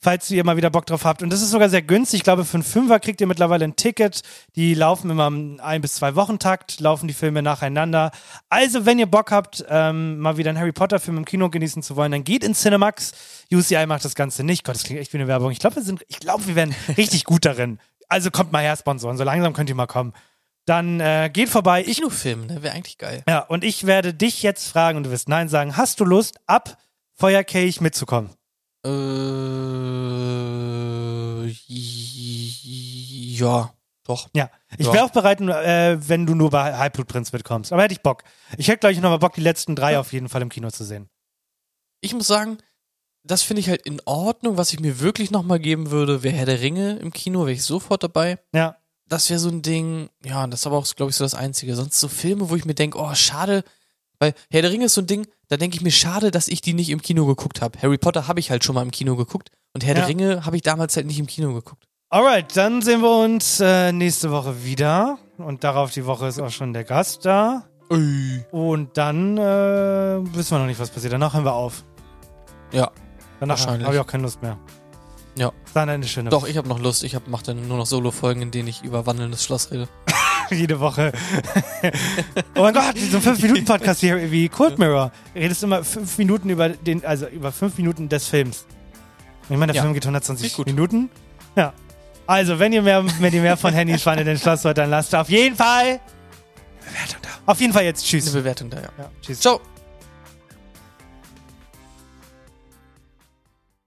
Falls ihr mal wieder Bock drauf habt. Und das ist sogar sehr günstig. Ich glaube, für einen Fünfer kriegt ihr mittlerweile ein Ticket. Die laufen immer im ein bis zwei Wochen Takt, laufen die Filme nacheinander. Also, wenn ihr Bock habt, ähm, mal wieder einen Harry Potter Film im Kino genießen zu wollen, dann geht in Cinemax. UCI macht das Ganze nicht. Gott, das klingt echt wie eine Werbung. Ich glaube, wir sind, ich glaube, wir werden richtig gut darin. Also kommt mal her, Sponsoren. So langsam könnt ihr mal kommen. Dann äh, geht vorbei. Ich Kinofilm, ne? Wäre eigentlich geil. ja, und ich werde dich jetzt fragen und du wirst Nein sagen. Hast du Lust, ab Feuerkelch mitzukommen? Äh, ja, doch. Ja. Ich Ja. wäre auch bereit, äh, wenn du nur bei Halbblutprinz mitkommst. Aber hätte ich Bock. Ich hätte, glaube ich, nochmal Bock, die letzten drei auf jeden Fall im Kino zu sehen. Ich muss sagen, das finde ich halt in Ordnung. Was ich mir wirklich nochmal geben würde, wäre Herr der Ringe im Kino, wäre ich sofort dabei. Ja. Das wäre so ein Ding, ja, das ist aber auch, glaube ich, so das Einzige. Sonst so Filme, wo ich mir denke, oh, schade, weil Herr der Ringe ist so ein Ding, da denke ich mir, schade, dass ich die nicht im Kino geguckt habe. Harry Potter habe ich halt schon mal im Kino geguckt und Herr Ja. der Ringe habe ich damals halt nicht im Kino geguckt. Alright, dann sehen wir uns äh, nächste Woche wieder. Und darauf die Woche ist auch schon der Gast da. Und dann äh, wissen wir noch nicht, was passiert. Danach hören wir auf. Ja, Danach habe ich auch keine Lust mehr. Ja. Dann eine schöne doch, ich habe noch Lust. Ich hab, mach dann nur noch Solo-Folgen, in denen ich über wandelndes Schloss rede. jede Woche. oh mein Gott, so ein 5-Minuten-Podcast hier wie Cold Mirror. Du redest immer fünf Minuten über den, also über fünf Minuten des Films. Ich meine, der Ja. Film geht 120 Geht gut. Minuten. Ja. Also, wenn ihr mehr, wenn ihr mehr von Henny Schweine den Schloss wollt, dann lasst auf jeden Fall Bewertung da. Auf jeden Fall jetzt. Eine Tschüss. Bewertung da, ja. Ja, tschüss. Ciao.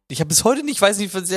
Ich habe bis heute nicht, weiß nicht, was